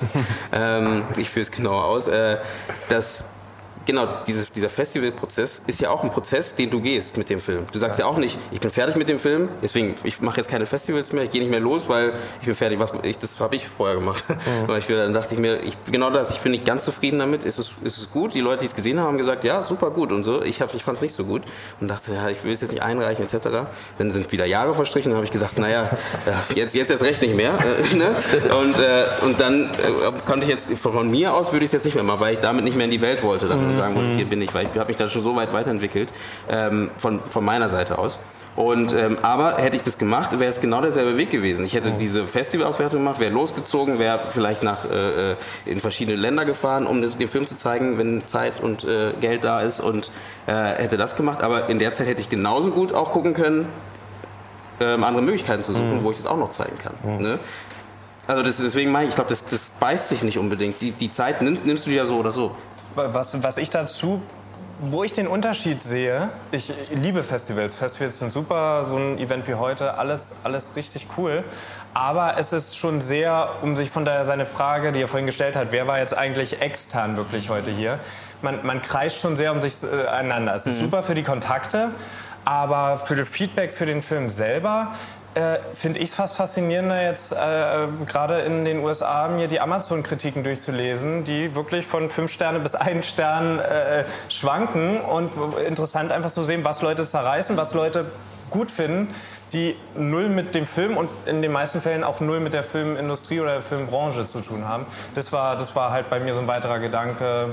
ähm, ich führe es genauer aus, äh, dass genau dieses, dieser Festivalprozess ist ja auch ein Prozess, den du gehst mit dem Film. Du sagst ja, auch nicht, ich bin fertig mit dem Film, deswegen ich mache jetzt keine Festivals mehr, ich gehe nicht mehr los, weil ich bin fertig. Was ich, das habe ich vorher gemacht. Weil ich, dann dachte ich mir, ich, genau das, ich bin nicht ganz zufrieden damit. Ist es, ist es gut? Die Leute, die es gesehen haben, haben gesagt, ja, super gut und so. Ich, hab- ich fand es nicht so gut und dachte, ja, ich will es jetzt nicht einreichen etc. Dann sind wieder Jahre verstrichen, dann habe ich gedacht, naja, ja, jetzt jetzt erst recht nicht mehr. Äh, ne? Und äh, und dann äh, konnte ich jetzt von, mir aus würde ich es jetzt nicht mehr machen, weil ich damit nicht mehr in die Welt wollte dann und sagen wollte, hier bin ich, weil ich habe mich da schon so weit weiterentwickelt ähm, von von meiner Seite aus. Und, ähm, aber hätte ich das gemacht, wäre es genau derselbe Weg gewesen. Ich hätte diese Festivalauswertung gemacht, wäre losgezogen, wäre vielleicht nach, äh, äh, in verschiedene Länder gefahren, um das, den Film zu zeigen, wenn Zeit und äh, Geld da ist und äh, hätte das gemacht. Aber in der Zeit hätte ich genauso gut auch gucken können, ähm, andere Möglichkeiten zu suchen, wo ich das auch noch zeigen kann. Ne? Also das, deswegen meine ich, ich glaube, das, das beißt sich nicht unbedingt. Die, die Zeit nimmst, nimmst du dir ja so oder so. Was, was ich dazu, wo ich den Unterschied sehe, ich liebe Festivals. Festivals sind super, so ein Event wie heute, alles, alles richtig cool. Aber es ist schon sehr, um sich von daher seine Frage, die er vorhin gestellt hat, wer war jetzt eigentlich extern wirklich heute hier? Man, man kreist schon sehr um sich äh, einander. Es ist super für die Kontakte, aber für das Feedback für den Film selber äh, finde ich es fast faszinierender, jetzt äh, gerade in den USA mir die Amazon-Kritiken durchzulesen, die wirklich von fünf Sterne bis einen Stern äh, schwanken und interessant einfach zu sehen, was Leute zerreißen, was Leute gut finden, die null mit dem Film und in den meisten Fällen auch null mit der Filmindustrie oder der Filmbranche zu tun haben. Das war, das war halt bei mir so ein weiterer Gedanke.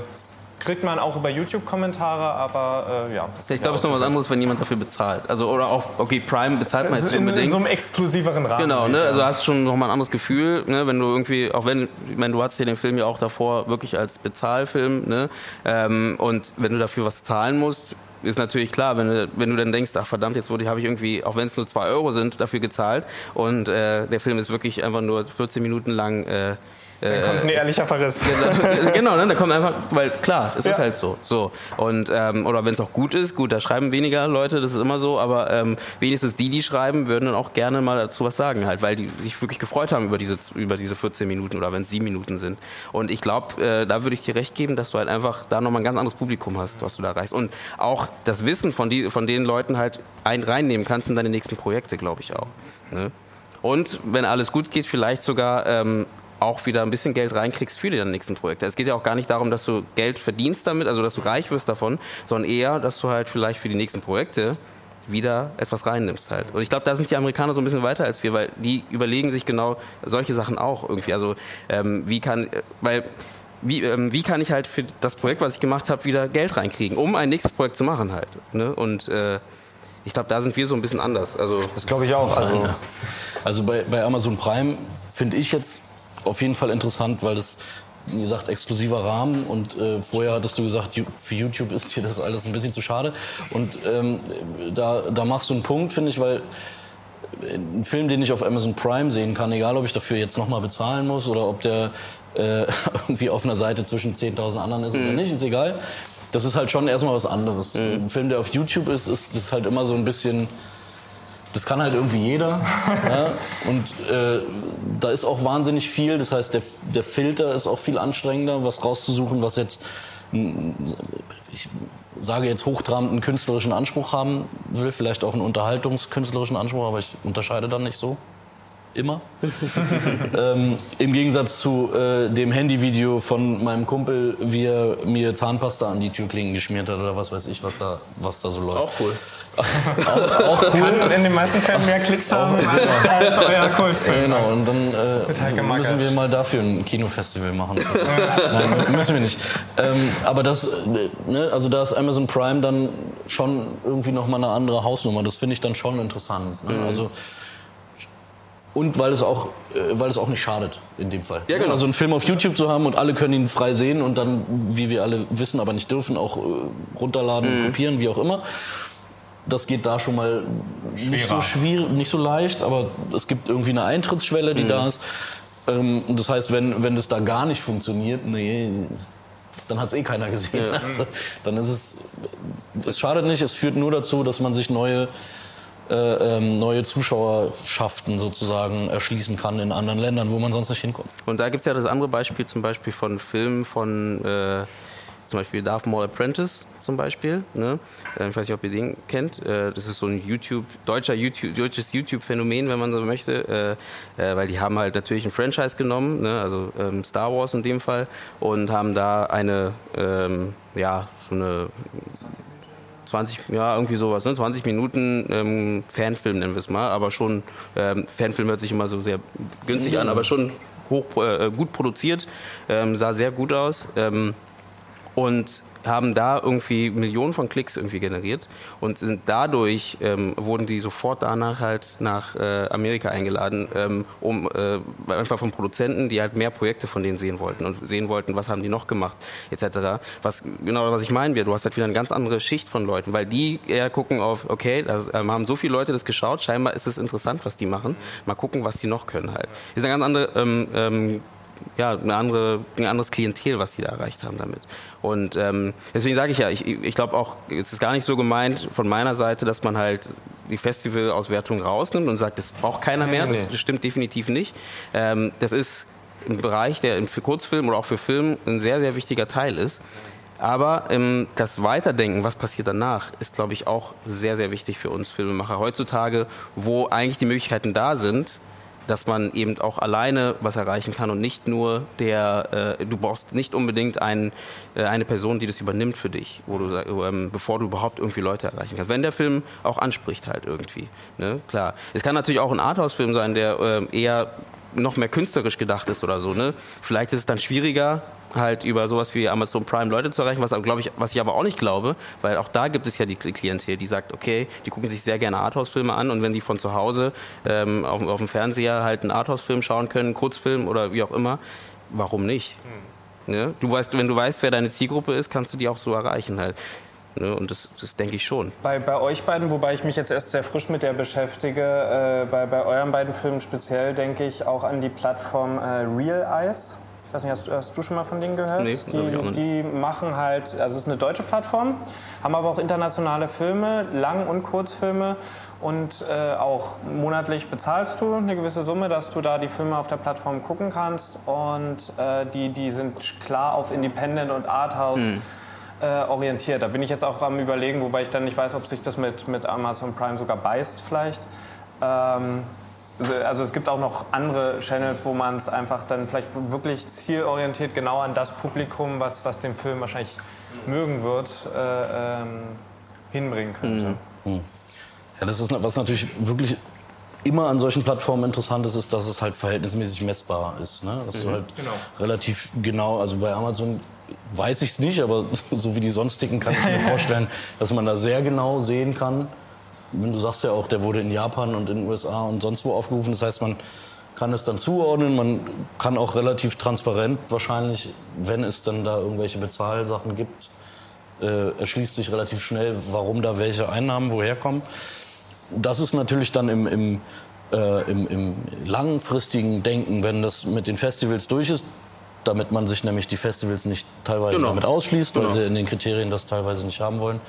Kriegt man auch über YouTube-Kommentare, aber äh, ja. Ich glaube, es ist noch was anderes, wenn jemand dafür bezahlt. Also, oder auch, okay, Prime bezahlt man jetzt nicht in, in unbedingt. so einem exklusiveren Rahmen. Genau, ne? Also hast schon noch mal ein anderes Gefühl, ne? wenn du irgendwie, auch wenn, ich meine, du hattest ja den Film ja auch davor wirklich als Bezahlfilm, ne? Ähm, und wenn du dafür was zahlen musst, ist natürlich klar, wenn du, wenn du dann denkst, ach verdammt, jetzt wurde habe ich irgendwie, auch wenn es nur zwei Euro sind, dafür gezahlt und äh, der Film ist wirklich einfach nur 14 Minuten lang äh, Dann kommt ein ehrlicher Verriss. Genau, genau, ne? da kommt einfach, weil klar, es ist Ja. halt so. so. Und, ähm, oder wenn es auch gut ist, gut, da schreiben weniger Leute, das ist immer so, aber ähm, wenigstens die, die schreiben, würden dann auch gerne mal dazu was sagen, halt, weil die sich wirklich gefreut haben über diese, über diese 14 Minuten oder wenn es 7 Minuten sind. Und ich glaube, äh, da würde ich dir recht geben, dass du halt einfach da nochmal ein ganz anderes Publikum hast, was du da erreichst. Und auch das Wissen von, die, von den Leuten halt ein, reinnehmen kannst in deine nächsten Projekte, glaube ich auch. Ne? Und wenn alles gut geht, vielleicht sogar ähm, auch wieder ein bisschen Geld reinkriegst für die nächsten Projekte. Es geht ja auch gar nicht darum, dass du Geld verdienst damit, also dass du reich wirst davon, sondern eher, dass du halt vielleicht für die nächsten Projekte wieder etwas reinnimmst halt. Und ich glaube, da sind die Amerikaner so ein bisschen weiter als wir, weil die überlegen sich genau solche Sachen auch irgendwie. Also ähm, wie kann, weil wie, ähm, wie kann ich halt für das Projekt, was ich gemacht habe, wieder Geld reinkriegen, um ein nächstes Projekt zu machen halt. Ne? Und äh, ich glaube, da sind wir so ein bisschen anders. Also Das glaube ich auch. Also, Also bei, bei Amazon Prime finde ich jetzt auf jeden Fall interessant, weil das, wie gesagt, exklusiver Rahmen und äh, vorher hattest du gesagt, für YouTube ist dir das alles ein bisschen zu schade. Und ähm, da, da machst du einen Punkt, finde ich, weil ein Film, den ich auf Amazon Prime sehen kann, egal ob ich dafür jetzt nochmal bezahlen muss oder ob der äh, irgendwie auf einer Seite zwischen 10.000 anderen ist oder nicht, ist egal. Das ist halt schon erstmal was anderes. Ein Film, der auf YouTube ist, ist, ist halt immer so ein bisschen. Das kann halt irgendwie jeder. ja? Und äh, da ist auch wahnsinnig viel. Das heißt, der, der Filter ist auch viel anstrengender, was rauszusuchen, was jetzt, ich sage jetzt hochtrabend, einen künstlerischen Anspruch haben will. Vielleicht auch einen unterhaltungskünstlerischen Anspruch, aber ich unterscheide dann nicht so. Immer. ähm, Im Gegensatz zu äh, dem Handyvideo von meinem Kumpel, wie er mir Zahnpasta an die Türklingen geschmiert hat oder was weiß ich, was da, was da so läuft. auch cool. Kann in den meisten Fällen mehr Klicks haben als, als euer Kultfilm. Genau, und dann äh, halt müssen wir mal dafür ein Kinofestival machen. Nein, müssen wir nicht. Ähm, aber das, ne, also da ist Amazon Prime dann schon irgendwie nochmal eine andere Hausnummer. Das finde ich dann schon interessant. Ne? Mhm. Also, und weil es, auch, äh, weil es auch nicht schadet in dem Fall. Ja, genau. Also einen Film auf YouTube zu haben und alle können ihn frei sehen und dann, wie wir alle wissen, aber nicht dürfen, auch äh, runterladen, Mhm. kopieren, wie auch immer. Das geht da schon mal nicht so schwierig, nicht so leicht, aber es gibt irgendwie eine Eintrittsschwelle, die da ist. Ähm, und das heißt, wenn, wenn das da gar nicht funktioniert, nee, dann hat es eh keiner gesehen. Also, dann ist es, es schadet nicht, es führt nur dazu, dass man sich neue, äh, ähm, neue Zuschauerschaften sozusagen erschließen kann in anderen Ländern, wo man sonst nicht hinkommt. Und da gibt es ja das andere Beispiel, zum Beispiel von Filmen von äh, zum Beispiel Darth Maul Apprentice zum Beispiel. Ne? Äh, Ich weiß nicht, ob ihr den kennt. Äh, Das ist so ein YouTube, deutscher YouTube, deutsches YouTube-Phänomen, wenn man so möchte. Äh, Weil die haben halt natürlich ein Franchise genommen, ne? also ähm, Star Wars in dem Fall, und haben da eine, ähm, ja, so eine 20, ja, irgendwie sowas, ne? 20 Minuten ähm, Fanfilm nennen wir es mal, aber schon, ähm, Fanfilm hört sich immer so sehr günstig an, aber schon hoch, äh, gut produziert, ähm, sah sehr gut aus. Ähm, und haben da irgendwie Millionen von Klicks irgendwie generiert und sind dadurch ähm, wurden die sofort danach halt nach äh, Amerika eingeladen, ähm, um äh, einfach von Produzenten, die halt mehr Projekte von denen sehen wollten und sehen wollten, was haben die noch gemacht etc. Was genau was ich meine, du hast halt wieder eine ganz andere Schicht von Leuten, weil die eher gucken auf, okay, da ähm, haben so viele Leute das geschaut, scheinbar ist es interessant, was die machen, mal gucken, was die noch können halt. Ist eine ganz andere ähm, ähm, ja, eine andere, ein anderes Klientel, was die da erreicht haben damit. Und ähm, deswegen sage ich ja, ich, ich glaube auch, es ist gar nicht so gemeint von meiner Seite, dass man halt die Festivalauswertung rausnimmt und sagt, das braucht keiner mehr. Das stimmt definitiv nicht. Ähm, das ist ein Bereich, der für Kurzfilm oder auch für Film ein sehr, sehr wichtiger Teil ist. Aber ähm, das Weiterdenken, was passiert danach, ist, glaube ich, auch sehr, sehr wichtig für uns Filmemacher heutzutage, wo eigentlich die Möglichkeiten da sind, dass man eben auch alleine was erreichen kann und nicht nur der, äh, du brauchst nicht unbedingt ein, äh, eine Person, die das übernimmt für dich, wo du, ähm, bevor du überhaupt irgendwie Leute erreichen kannst. Wenn der Film auch anspricht halt irgendwie, ne? klar. Es kann natürlich auch ein Arthouse-Film sein, der äh, eher noch mehr künstlerisch gedacht ist oder so. Ne? Vielleicht ist es dann schwieriger, halt über sowas wie Amazon Prime Leute zu erreichen, was, glaube ich, was ich aber auch nicht glaube, weil auch da gibt es ja die Klientel, die sagt, okay, die gucken sich sehr gerne Arthouse-Filme an und wenn die von zu Hause ähm, auf, auf dem Fernseher halt einen Arthouse-Film schauen können, einen Kurzfilm oder wie auch immer, warum nicht? Hm. Ne? Du weißt, wenn du weißt, wer deine Zielgruppe ist, kannst du die auch so erreichen halt. Ne? Und das, das denke ich schon. Bei, bei euch beiden, wobei ich mich jetzt erst sehr frisch mit der beschäftige, äh, bei, bei euren beiden Filmen speziell denke ich auch an die Plattform äh, Real Eyes weiß nicht, hast, hast, du schon mal von denen gehört? Nee, die, die machen halt, also es ist eine deutsche Plattform, haben aber auch internationale Filme, Lang- und Kurzfilme und äh, auch monatlich bezahlst du eine gewisse Summe, dass du da die Filme auf der Plattform gucken kannst und äh, die, die sind klar auf Independent und Arthouse. Hm. Äh, orientiert. Da bin ich jetzt auch am überlegen, wobei ich dann nicht weiß, ob sich das mit, mit Amazon Prime sogar beißt vielleicht. Ähm, also es gibt auch noch andere Channels, wo man es einfach dann vielleicht wirklich zielorientiert genau an das Publikum, was, was den Film wahrscheinlich mögen wird, äh, ähm, hinbringen könnte. Mhm. mhm. Ja, das ist was natürlich wirklich immer an solchen Plattformen interessant ist, ist, dass es halt verhältnismäßig messbar ist. Ne? Das mhm. ist halt genau. relativ genau, also bei Amazon weiß ich es nicht, aber so wie die sonstigen kann ich mir vorstellen, dass man da sehr genau sehen kann, wenn du sagst ja auch, der wurde in Japan und in den USA und sonst wo aufgerufen. Das heißt, man kann es dann zuordnen. Man kann auch relativ transparent wahrscheinlich, wenn es dann da irgendwelche Bezahlsachen gibt, äh, erschließt sich relativ schnell, warum da welche Einnahmen woher kommen. Das ist natürlich dann im, im, äh, im, im langfristigen Denken, wenn das mit den Festivals durch ist, damit man sich nämlich die Festivals nicht teilweise genau. damit ausschließt, weil genau. sie in den Kriterien das teilweise nicht haben wollen.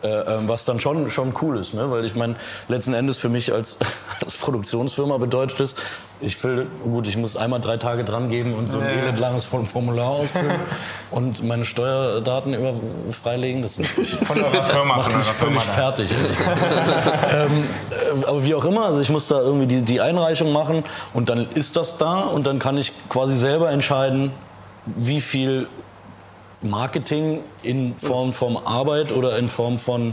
Äh, ähm, was dann schon, schon cool ist, ne? weil ich meine, letzten Endes für mich als, als Produktionsfirma bedeutet es, ich will, gut, ich muss einmal drei Tage dran geben und so ein ja. elendlanges Formular ausfüllen und meine Steuerdaten über freilegen. Das von eurer Firma, macht mich völlig Firma fertig. ähm, äh, aber wie auch immer, also ich muss da irgendwie die, die Einreichung machen und dann ist das da und dann kann ich quasi selber entscheiden, wie viel Marketing in Form von Arbeit oder in Form von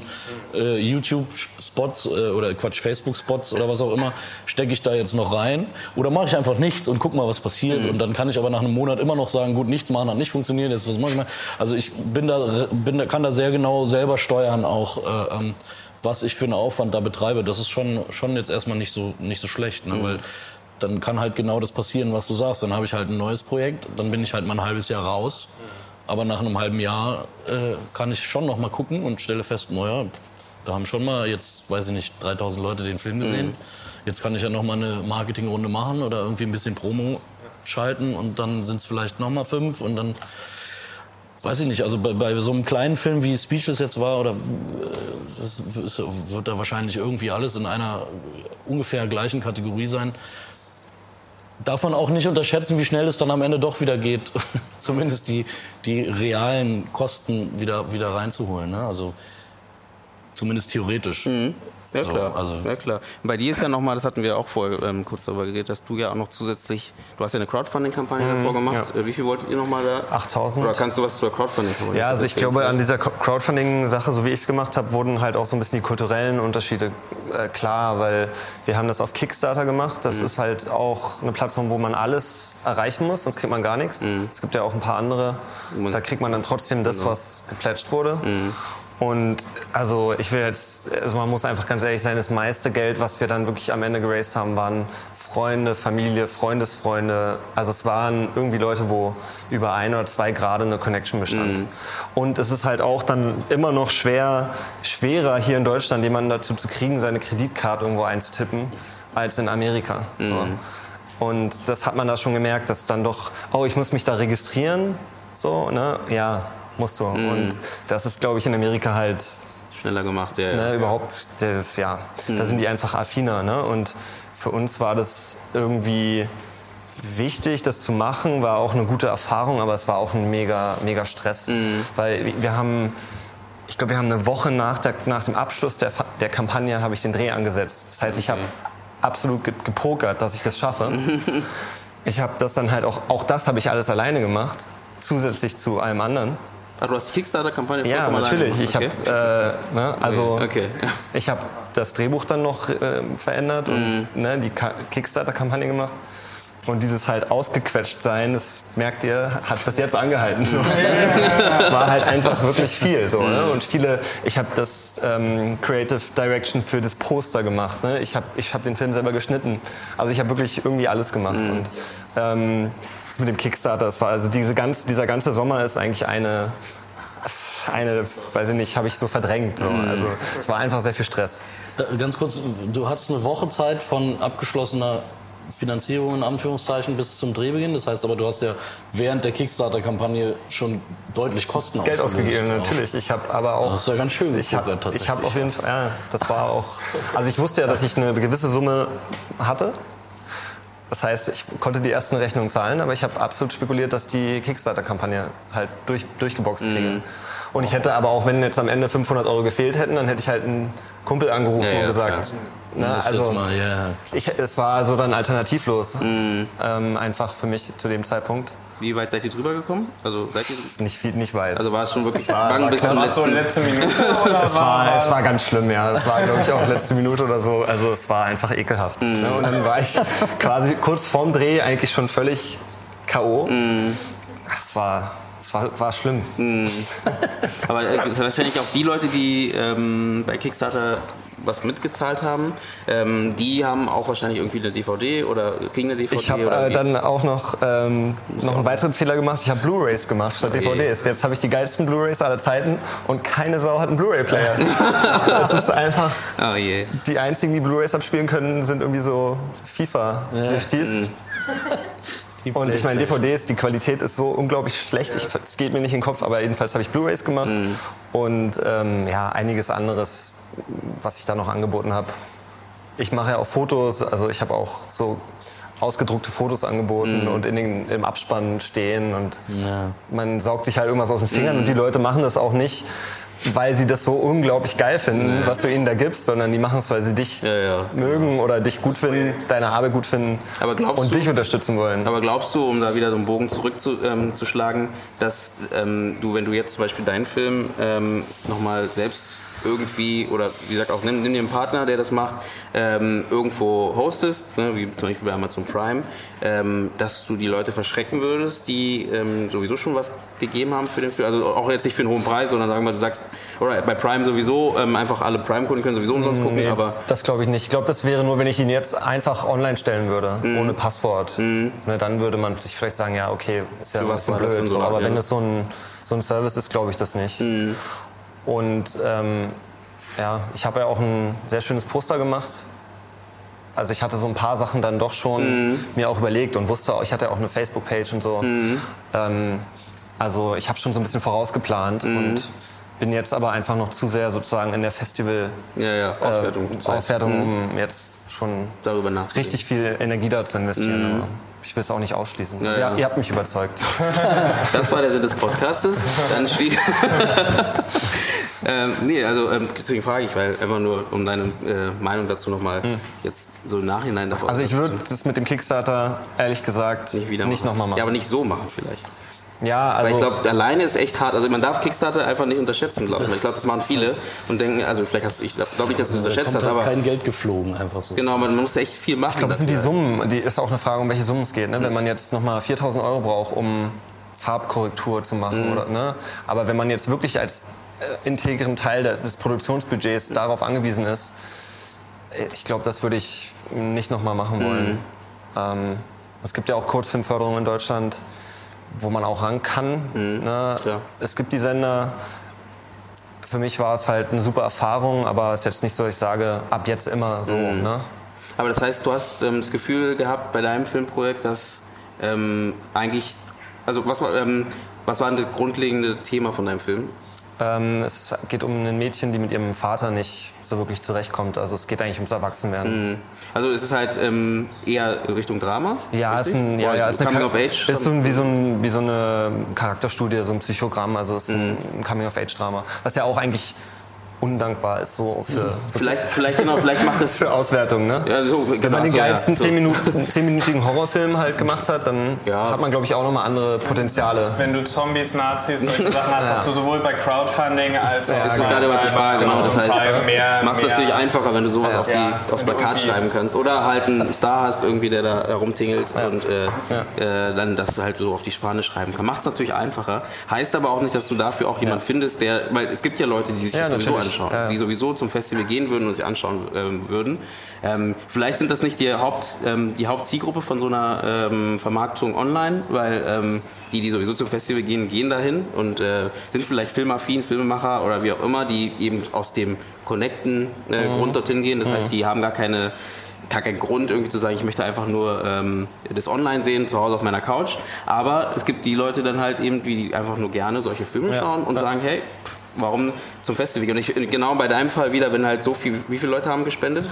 äh, YouTube-Spots äh, oder Quatsch, Facebook-Spots oder was auch immer, stecke ich da jetzt noch rein? Oder mache ich einfach nichts und guck mal, was passiert? Mhm. Und dann kann ich aber nach einem Monat immer noch sagen, gut, nichts machen hat nicht funktioniert, jetzt was mache ich mal? Also ich bin da, bin da, kann da sehr genau selber steuern auch. Äh, ähm, was ich für einen Aufwand da betreibe, das ist schon, schon jetzt erstmal nicht so, nicht so schlecht, ne? Mhm. weil dann kann halt genau das passieren, was du sagst. Dann habe ich halt ein neues Projekt, dann bin ich halt mal ein halbes Jahr raus. Mhm aber nach einem halben Jahr äh, kann ich schon noch mal gucken und stelle fest, naja, da haben schon mal jetzt, weiß ich nicht, 3000 Leute den Film gesehen. Mhm. Jetzt kann ich ja noch mal eine Marketingrunde machen oder irgendwie ein bisschen Promo schalten und dann sind es vielleicht noch mal fünf und dann weiß ich nicht, also bei, bei, so einem kleinen Film wie Speechless jetzt war, oder äh, das wird da wahrscheinlich irgendwie alles in einer ungefähr gleichen Kategorie sein darf man auch nicht unterschätzen, wie schnell es dann am Ende doch wieder geht, zumindest die, die realen Kosten wieder, wieder reinzuholen. Ne? Also zumindest theoretisch. Mhm. Ja, So, klar. also ja, klar. Und bei dir ist ja nochmal, das hatten wir auch vorher ähm, kurz darüber geredet, dass du ja auch noch zusätzlich, du hast ja eine Crowdfunding-Kampagne davor gemacht. Äh, Wie viel wolltet ihr nochmal da? 8.000. Oder kannst du was zur Crowdfunding-Kampagne Ja, also ich glaube, an dieser Crowdfunding-Sache, so wie ich es gemacht habe, wurden halt auch so ein bisschen die kulturellen Unterschiede äh, klar, weil wir haben das auf Kickstarter gemacht. Das ist halt auch eine Plattform, wo man alles erreichen muss, sonst kriegt man gar nichts. Es gibt ja auch ein paar andere, da kriegt man dann trotzdem das, was geplätscht wurde. Und also ich will jetzt, also man muss einfach ganz ehrlich sein, das meiste Geld, was wir dann wirklich am Ende geraced haben, waren Freunde, Familie, Freundesfreunde. Also es waren irgendwie Leute, wo über ein oder zwei Grad eine Connection bestand. Und es ist halt auch dann immer noch schwer, schwerer hier in Deutschland jemanden dazu zu kriegen, seine Kreditkarte irgendwo einzutippen, als in Amerika. So. Und das hat man da schon gemerkt, dass dann doch, oh, ich muss mich da registrieren. So, ne? Ja, musst du. Und das ist, glaube ich, in Amerika halt Schneller gemacht, ja. ja. ne, überhaupt, der, ja, da sind die einfach affiner. Ne? Und für uns war das irgendwie wichtig, das zu machen, war auch eine gute Erfahrung, aber es war auch ein mega, mega Stress. Weil wir haben, ich glaube, wir haben eine Woche nach, der, nach dem Abschluss der, der Kampagne habe ich den Dreh angesetzt. Das heißt, ich habe absolut ge- gepokert, dass ich das schaffe. ich habe das dann halt auch, auch das habe ich alles alleine gemacht, zusätzlich zu allem anderen. Ah, du hast die Kickstarter-Kampagne Ja, natürlich. Ich gemacht, habe, äh, ne, also Okay. ich habe das Drehbuch dann noch äh, verändert und ne, die Ka- Kickstarter-Kampagne gemacht. Und dieses halt ausgequetscht sein, das merkt ihr, hat bis jetzt angehalten. So. Es war halt einfach wirklich viel. So, ne? Und viele, ich habe das ähm, Creative Direction für das Poster gemacht. Ne? Ich habe ich hab den Film selber geschnitten. Also ich habe wirklich irgendwie alles gemacht. Und ähm, das mit dem Kickstarter, das war also diese ganz, dieser ganze Sommer ist eigentlich eine eine, weiß ich nicht, habe ich so verdrängt. So. Also es war einfach sehr viel Stress. Da, ganz kurz, du hattest eine Woche Zeit von abgeschlossener Finanzierung in Anführungszeichen bis zum Drehbeginn. Das heißt aber, du hast ja während der Kickstarter-Kampagne schon deutlich Kosten Geld ausgegeben, natürlich. Ich habe aber auch. Das ist ja ganz schön Ich habe hab tatsächlich. auf jeden Fall, ja, das war auch. Also ich wusste ja, dass ich eine gewisse Summe hatte. Das heißt, ich konnte die ersten Rechnungen zahlen, aber ich habe absolut spekuliert, dass die Kickstarter-Kampagne halt durch, durchgeboxt kriege. Und ich hätte aber auch, wenn jetzt am Ende 500 Euro gefehlt hätten, dann hätte ich halt einen Kumpel angerufen Ja, und gesagt, na, musst also mal, ja. ich, es war so dann alternativlos, ähm, einfach für mich zu dem Zeitpunkt. Wie weit seid ihr drüber gekommen? Also seid ihr, Nicht, viel, nicht weit. also war es schon wirklich bang bis zum War so letzten. letzte Minute Es war, es war ganz schlimm, ja. Es war, glaube ich, auch letzte Minute oder so. Also es war einfach ekelhaft. Ne? Und dann war ich quasi kurz vorm Dreh eigentlich schon völlig K.O. Ach, Es war, es war, war schlimm. Aber äh, wahrscheinlich auch die Leute, die ähm, bei Kickstarter was mitgezahlt haben, ähm, die haben auch wahrscheinlich irgendwie eine DVD oder kriegen eine DVD Ich habe äh, dann auch noch, ähm, noch einen weiteren Fehler gemacht. Ich habe Blu-Rays gemacht statt Okay. DVDs. Jetzt habe ich die geilsten Blu-Rays aller Zeiten und keine Sau hat einen Blu-ray-Player. Es ist einfach, Oh die einzigen, die Blu-rays abspielen können, sind irgendwie so FIFA-Süchtis. Und ich meine, DVDs, die Qualität ist so unglaublich schlecht, es geht mir nicht in den Kopf, aber jedenfalls habe ich Blu-rays gemacht. Und ähm, ja, einiges anderes, was ich da noch angeboten habe. Ich mache ja auch Fotos, also ich habe auch so ausgedruckte Fotos angeboten und in den, im Abspann stehen. Und Ja. man saugt sich halt irgendwas aus den Fingern und die Leute machen das auch nicht, weil sie das so unglaublich geil finden, was du ihnen da gibst, sondern die machen es, weil sie dich Ja, ja. mögen oder dich gut finden, deine Arbeit gut finden und du- dich unterstützen wollen. Aber glaubst du, um da wieder so einen Bogen zurückzuschlagen, ähm, zu schlagen, dass ähm, du, wenn du jetzt zum Beispiel deinen Film ähm, nochmal selbst irgendwie, oder wie gesagt auch, nimm, nimm dir einen Partner, der das macht, ähm, irgendwo hostest, ne, wie zum Beispiel bei Amazon Prime, ähm, dass du die Leute verschrecken würdest, die ähm, sowieso schon was gegeben haben für den Film, also auch jetzt nicht für einen hohen Preis, sondern sagen wir, du sagst, oder bei Prime sowieso, ähm, einfach alle Prime-Kunden können sowieso umsonst gucken, aber Das glaube ich nicht. Ich glaube, das wäre nur, wenn ich ihn jetzt einfach online stellen würde, Mhm. ohne Passwort. Ne, dann würde man sich vielleicht sagen, ja, okay, ist ja was das blöd. So. Aber Ja. wenn es so ein, so ein Service ist, glaube ich das nicht. Mhm. Und ähm, ja, ich habe ja auch ein sehr schönes Poster gemacht. Also ich hatte so ein paar Sachen dann doch schon Mhm. mir auch überlegt und wusste, ich hatte auch eine Facebook-Page und so. Mhm. Ähm, also ich habe schon so ein bisschen vorausgeplant Mhm. und bin jetzt aber einfach noch zu sehr sozusagen in der Festival ja, ja, äh, Auswertung. Auswertung, um jetzt schon darüber richtig viel Energie da zu investieren. Aber ich will es auch nicht ausschließen. Ja, Also, ja. Ihr habt mich überzeugt. Das war der Sinn des Podcastes. Dann schließt. Ähm, nee, also ähm, deswegen frage ich, weil einfach nur um deine äh, Meinung dazu nochmal hm. jetzt so im Nachhinein davon. Also ich würde das mit dem Kickstarter ehrlich gesagt nicht, wieder nicht nochmal machen. Ja, aber nicht so machen vielleicht. Ja, also. Weil ich glaube, alleine ist echt hart. Also man darf Kickstarter einfach nicht unterschätzen, glaube ich. Ich glaube, das machen viele und denken, also vielleicht hast du, ich glaube glaub nicht, dass du es unterschätzt hast, aber. kein Geld geflogen, einfach so. Genau, man muss echt viel machen. Ich glaube, das sind die Summen. Die ist auch eine Frage, um welche Summen es geht. Ne? Mhm. Wenn man jetzt nochmal 4000 Euro braucht, um Farbkorrektur zu machen, mhm. oder, ne? Aber wenn man jetzt wirklich als integren Teil des, des Produktionsbudgets darauf angewiesen ist, äh, ich glaube, das würde ich nicht nochmal machen wollen. Mhm. Ähm, es gibt ja auch Kurzfilmförderung in Deutschland wo man auch ran kann. Mhm. Ne? Ja. Es gibt die Sender. Für mich war es halt eine super Erfahrung, aber es ist jetzt nicht so, dass ich sage, ab jetzt immer so. Mhm. Ne? Aber das heißt, du hast ähm, das Gefühl gehabt bei deinem Filmprojekt, dass ähm, eigentlich, also was war, ähm, was war das grundlegende Thema von deinem Film? Ähm, es geht um ein Mädchen, die mit ihrem Vater nicht so wirklich zurechtkommt. Also es geht eigentlich ums Erwachsenwerden. Mhm. Also ist es halt ähm, eher Richtung Drama? Ja, ist ein, ja, ja, ist eine Coming of Age. Ist so wie, so ein, wie so eine Charakterstudie, so ein Psychogramm. Also es ist mhm. ein Coming of Age Drama, was ja auch eigentlich undankbar ist so für, vielleicht vielleicht genau vielleicht macht das für Auswertung ne? Ja, so, wenn man den so, geilsten ja, so. 10 Minuten 10 minütigen Horrorfilm halt gemacht hat dann ja. hat man glaube ich auch noch mal andere Potenziale. Wenn du Zombies Nazis solche Sachen hast hast du sowohl bei Crowdfunding als auch das ist gerade was ich frage genau das heißt macht es natürlich einfacher wenn du sowas auf die aufs Plakat schreiben kannst oder halt einen Star hast irgendwie der da herumtingelt und äh, äh, dann dass du halt so auf die Fahne schreiben kannst. Macht es natürlich einfacher. Heißt aber auch nicht dass du dafür auch jemand findest der weil es gibt ja Leute die sich das sowieso anschauen, ja. die sowieso zum Festival gehen würden und sich anschauen ähm, würden. Ähm, vielleicht sind das nicht die, Haupt, ähm, die Hauptzielgruppe von so einer ähm, Vermarktung online, weil ähm, die, die sowieso zum Festival gehen, gehen dahin und äh, sind vielleicht filmaffin, Filmemacher oder wie auch immer, die eben aus dem Connecten äh, mhm. Grund dorthin gehen. Das mhm. heißt, die haben gar keine gar keinen Grund, irgendwie zu sagen, ich möchte einfach nur ähm, das online sehen, zu Hause auf meiner Couch. Aber es gibt die Leute dann halt eben, die einfach nur gerne solche Filme ja. schauen und ja. sagen, hey, warum zum Festival gehen. Und ich, genau bei deinem Fall wieder, wenn halt so viel, wie viele Leute haben gespendet?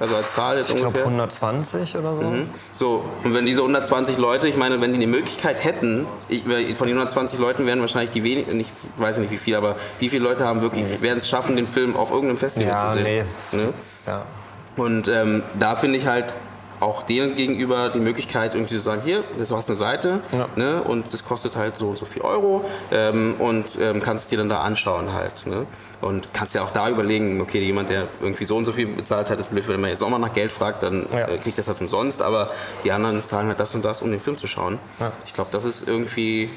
Also als Zahl jetzt ich ungefähr? Ich glaube 120 oder so. Mhm. So, und wenn diese 120 Leute, ich meine, wenn die die Möglichkeit hätten, ich, von den 120 Leuten wären wahrscheinlich die wenigen, ich weiß nicht wie viele, aber wie viele Leute haben wirklich, nee. werden es schaffen, den Film auf irgendeinem Festival ja, zu sehen? Nee. Ne? Ja. Und ähm, da finde ich halt, auch denen gegenüber die Möglichkeit, irgendwie zu sagen, hier, du hast eine Seite ja. ne, und das kostet halt so und so viel Euro ähm, und ähm, kannst dir dann da anschauen halt. Ne? Und kannst ja auch da überlegen, okay, jemand, der irgendwie so und so viel bezahlt hat, ist blöd, wenn man jetzt auch mal nach Geld fragt, dann ja. äh, kriegt das halt umsonst, aber die anderen zahlen halt das und das, um den Film zu schauen. Ja. Ich glaube, das ist irgendwie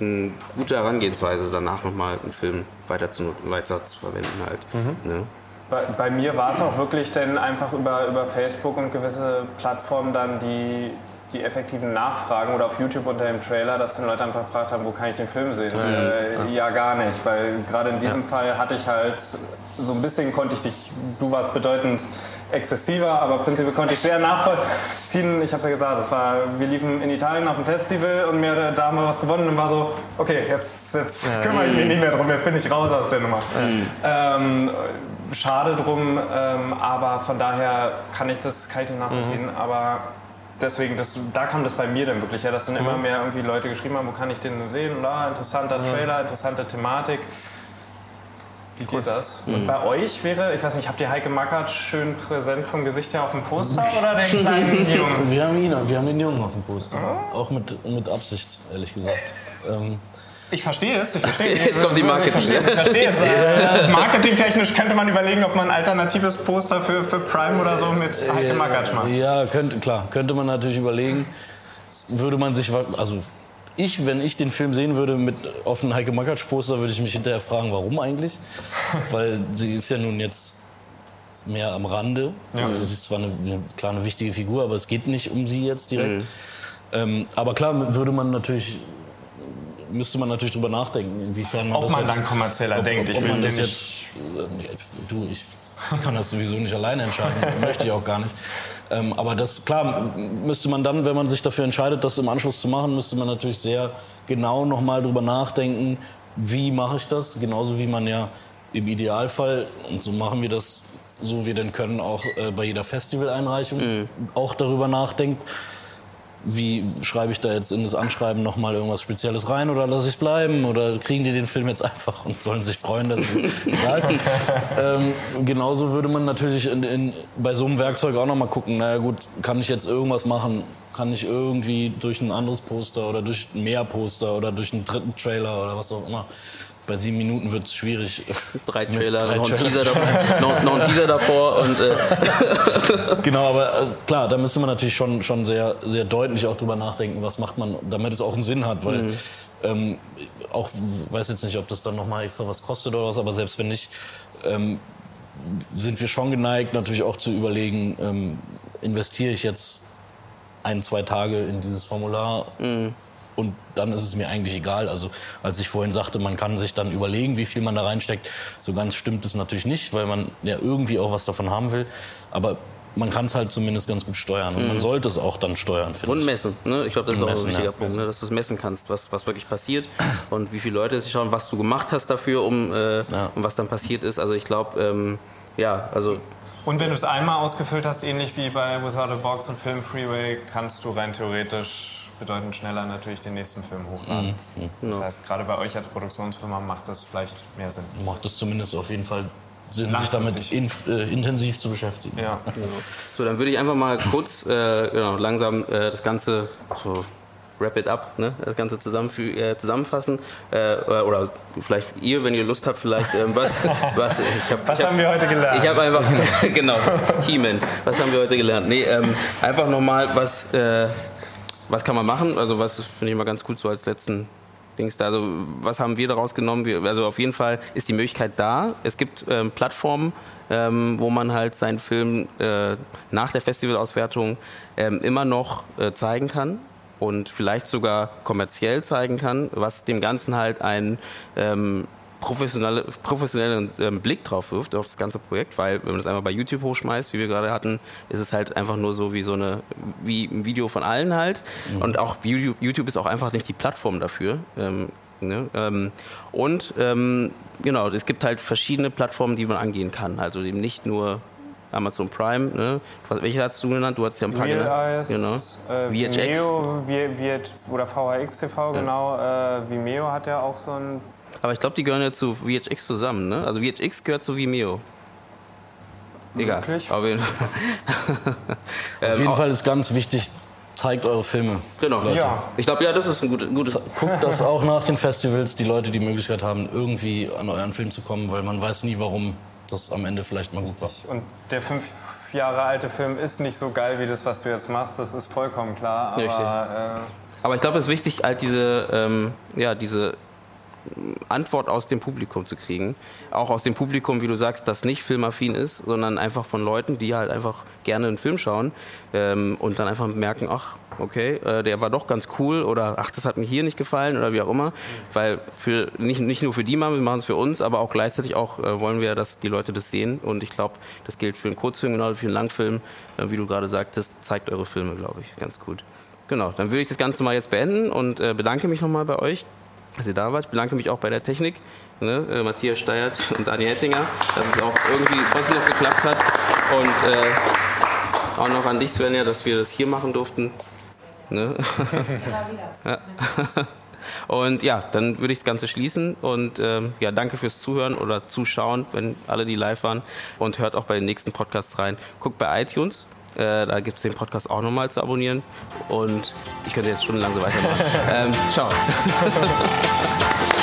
eine gute Herangehensweise, danach nochmal einen Film weiter zu, weiter zu verwenden halt. Mhm. Ne? Bei, bei mir war es auch wirklich denn einfach über, über Facebook und gewisse Plattformen dann die, die effektiven Nachfragen oder auf YouTube unter dem Trailer, dass dann Leute einfach gefragt haben, wo kann ich den Film sehen? Mhm. Äh, ja, gar nicht, weil gerade in diesem ja. Fall hatte ich halt so ein bisschen konnte ich dich, du warst bedeutend exzessiver, aber prinzipiell konnte ich sehr nachvollziehen. Ich habe es ja gesagt, das war, wir liefen in Italien auf dem Festival und mir, da haben wir was gewonnen und war so, okay, jetzt, jetzt ja. kümmere ich mich nicht mehr drum, jetzt bin ich raus aus der Nummer. Ähm, schade drum, ähm, aber von daher kann ich das, kann ich das nachvollziehen. Mhm. Aber deswegen, das, da kam das bei mir dann wirklich her, dass dann mhm. immer mehr irgendwie Leute geschrieben haben, wo kann ich den sehen? Und, ah, interessanter mhm. Trailer, interessante Thematik. Wie geht das? Mhm. Und bei euch wäre, ich weiß nicht, habt ihr Heike Mackert schön präsent vom Gesicht her auf dem Poster oder den kleinen Jungen? Wir haben ihn, wir haben den Jungen auf dem Poster. Oh. Auch mit, mit Absicht, ehrlich gesagt. Ähm, ich verstehe es, ich verstehe es. Jetzt kommt die Marketing. Ich verstehe, ich verstehe es. Äh, marketingtechnisch könnte man überlegen, ob man ein alternatives Poster für, für Prime oder so mit Heike Makatsch macht. Ja, könnte, klar, könnte man natürlich überlegen. Würde man sich, also ich, wenn ich den Film sehen würde mit offenen Heike Makatsch Poster, würde ich mich hinterher fragen, warum eigentlich? Weil sie ist ja nun jetzt mehr am Rande. Ja. Also sie ist zwar eine, eine, klar eine wichtige Figur, aber es geht nicht um sie jetzt direkt. Mhm. Ähm, aber klar würde man natürlich müsste man natürlich drüber nachdenken, inwiefern man ob das man jetzt, dann kommerzieller ob, denkt. Ich will das jetzt, äh, du, ich kann das sowieso nicht alleine entscheiden, möchte ich auch gar nicht. Ähm, aber das, klar, müsste man dann, wenn man sich dafür entscheidet, das im Anschluss zu machen, müsste man natürlich sehr genau nochmal drüber nachdenken, wie mache ich das? Genauso wie man ja im Idealfall, und so machen wir das, so wir denn können, auch äh, bei jeder Festivaleinreichung mhm. auch darüber nachdenkt, wie schreibe ich da jetzt in das Anschreiben nochmal irgendwas Spezielles rein oder lasse ich es bleiben? Oder kriegen die den Film jetzt einfach und sollen sich freuen, dass es egal ähm, Genauso würde man natürlich in, in, bei so einem Werkzeug auch nochmal gucken, naja gut, kann ich jetzt irgendwas machen, kann ich irgendwie durch ein anderes Poster oder durch mehr Poster oder durch einen dritten Trailer oder was auch immer bei sieben Minuten wird es schwierig. Drei Trailer, drei noch, ein Teaser davor, noch, noch, ein Teaser davor. Und, äh. genau, aber äh, klar, da müsste man natürlich schon, schon sehr, sehr deutlich auch drüber nachdenken, was macht man, damit es auch einen Sinn hat. Weil mhm. ähm, auch, weiß jetzt nicht, ob das dann nochmal extra was kostet oder was, aber selbst wenn nicht, ähm, sind wir schon geneigt, natürlich auch zu überlegen, ähm, investiere ich jetzt ein, zwei Tage in dieses Formular mhm und dann ist es mir eigentlich egal. Also als ich vorhin sagte, man kann sich dann überlegen, wie viel man da reinsteckt, so ganz stimmt es natürlich nicht, weil man ja irgendwie auch was davon haben will. Aber man kann es halt zumindest ganz gut steuern und mhm. man sollte es auch dann steuern. Und messen. Ne? Ich glaube, das ist auch ein wichtiger ja. Punkt, ne? dass du es messen kannst, was, was wirklich passiert und wie viele Leute es schauen, was du gemacht hast dafür, um, äh, ja. um was dann passiert ist. Also ich glaube, ähm, ja, also und wenn du es einmal ausgefüllt hast, ähnlich wie bei Without a Box und Film Freeway, kannst du rein theoretisch bedeutend schneller natürlich den nächsten Film hochladen. Mhm. mhm. Das heißt, gerade bei euch als Produktionsfirma macht das vielleicht mehr Sinn. Macht es zumindest auf jeden Fall Sinn, sich damit in, äh, intensiv zu beschäftigen. Ja. Genau. So, dann würde ich einfach mal kurz äh, genau, langsam äh, das Ganze so wrap it up, ne? das Ganze äh, zusammenfassen. Äh, oder vielleicht ihr, wenn ihr Lust habt, vielleicht ähm, was. Was, ich hab, was ich hab, haben wir heute gelernt? Ich habe einfach, genau, He-Man, was haben wir heute gelernt? Nee, ähm, einfach nochmal, was, äh, was kann man machen? Also was finde ich immer ganz gut so als letzten Dings da. Also was haben wir daraus genommen? Wir, also auf jeden Fall ist die Möglichkeit da. Es gibt ähm, Plattformen, ähm, wo man halt seinen Film äh, nach der Festivalauswertung ähm, immer noch äh, zeigen kann und vielleicht sogar kommerziell zeigen kann, was dem Ganzen halt ein ähm, professionelle, professionellen ähm, Blick drauf wirft, auf das ganze Projekt, weil wenn man das einmal bei YouTube hochschmeißt, wie wir gerade hatten, ist es halt einfach nur so wie so eine, wie ein Video von allen halt. Mhm. Und auch YouTube, YouTube ist auch einfach nicht die Plattform dafür. Ähm, ne? ähm, und ähm, genau, es gibt halt verschiedene Plattformen, die man angehen kann. Also eben nicht nur Amazon Prime. Ne? Welche hast du genannt? Du hast ja ein paar genannt. Genau. Äh, VHX. Vimeo, oder VHX TV, ja. genau. Äh, Vimeo hat ja auch so ein aber ich glaube, die gehören ja zu VHX zusammen, ne? Also VHX gehört zu Vimeo. Egal. Wirklich? Auf jeden, Fall. Auf jeden Fall ist ganz wichtig, zeigt eure Filme. Genau. Leute. Ja. Ich glaube, ja, das ist ein gutes. Gute Guckt, dass auch nach den Festivals die Leute die Möglichkeit haben, irgendwie an euren Film zu kommen, weil man weiß nie, warum das am Ende vielleicht mal gut war. Und der fünf Jahre alte Film ist nicht so geil wie das, was du jetzt machst. Das ist vollkommen klar. Aber, äh aber ich glaube, es ist wichtig, halt diese, ähm, ja, diese Antwort aus dem Publikum zu kriegen. Auch aus dem Publikum, wie du sagst, das nicht filmaffin ist, sondern einfach von Leuten, die halt einfach gerne einen Film schauen ähm, und dann einfach merken, ach, okay, äh, der war doch ganz cool oder ach, das hat mir hier nicht gefallen oder wie auch immer. Weil für, nicht, nicht nur für die machen, wir machen es für uns, aber auch gleichzeitig auch äh, wollen wir, dass die Leute das sehen. Und ich glaube, das gilt für einen Kurzfilm, genau für einen Langfilm, äh, wie du gerade sagtest, zeigt eure Filme, glaube ich, ganz gut. Genau, dann würde ich das Ganze mal jetzt beenden und äh, bedanke mich nochmal bei euch dass ihr da wart. Ich bedanke mich auch bei der Technik, ne, äh, Matthias Steiert und Daniel Hettinger, dass es auch irgendwie trotzdem noch geklappt hat. Und äh, auch noch an dich, Svenja, dass wir das hier machen durften. Ne? ja. Und ja, dann würde ich das Ganze schließen und ähm, ja, danke fürs Zuhören oder Zuschauen, wenn alle die live waren und hört auch bei den nächsten Podcasts rein. Guckt bei iTunes, äh, da gibt es den Podcast auch nochmal zu abonnieren. Und ich könnte jetzt stundenlang so weitermachen. ähm, ciao.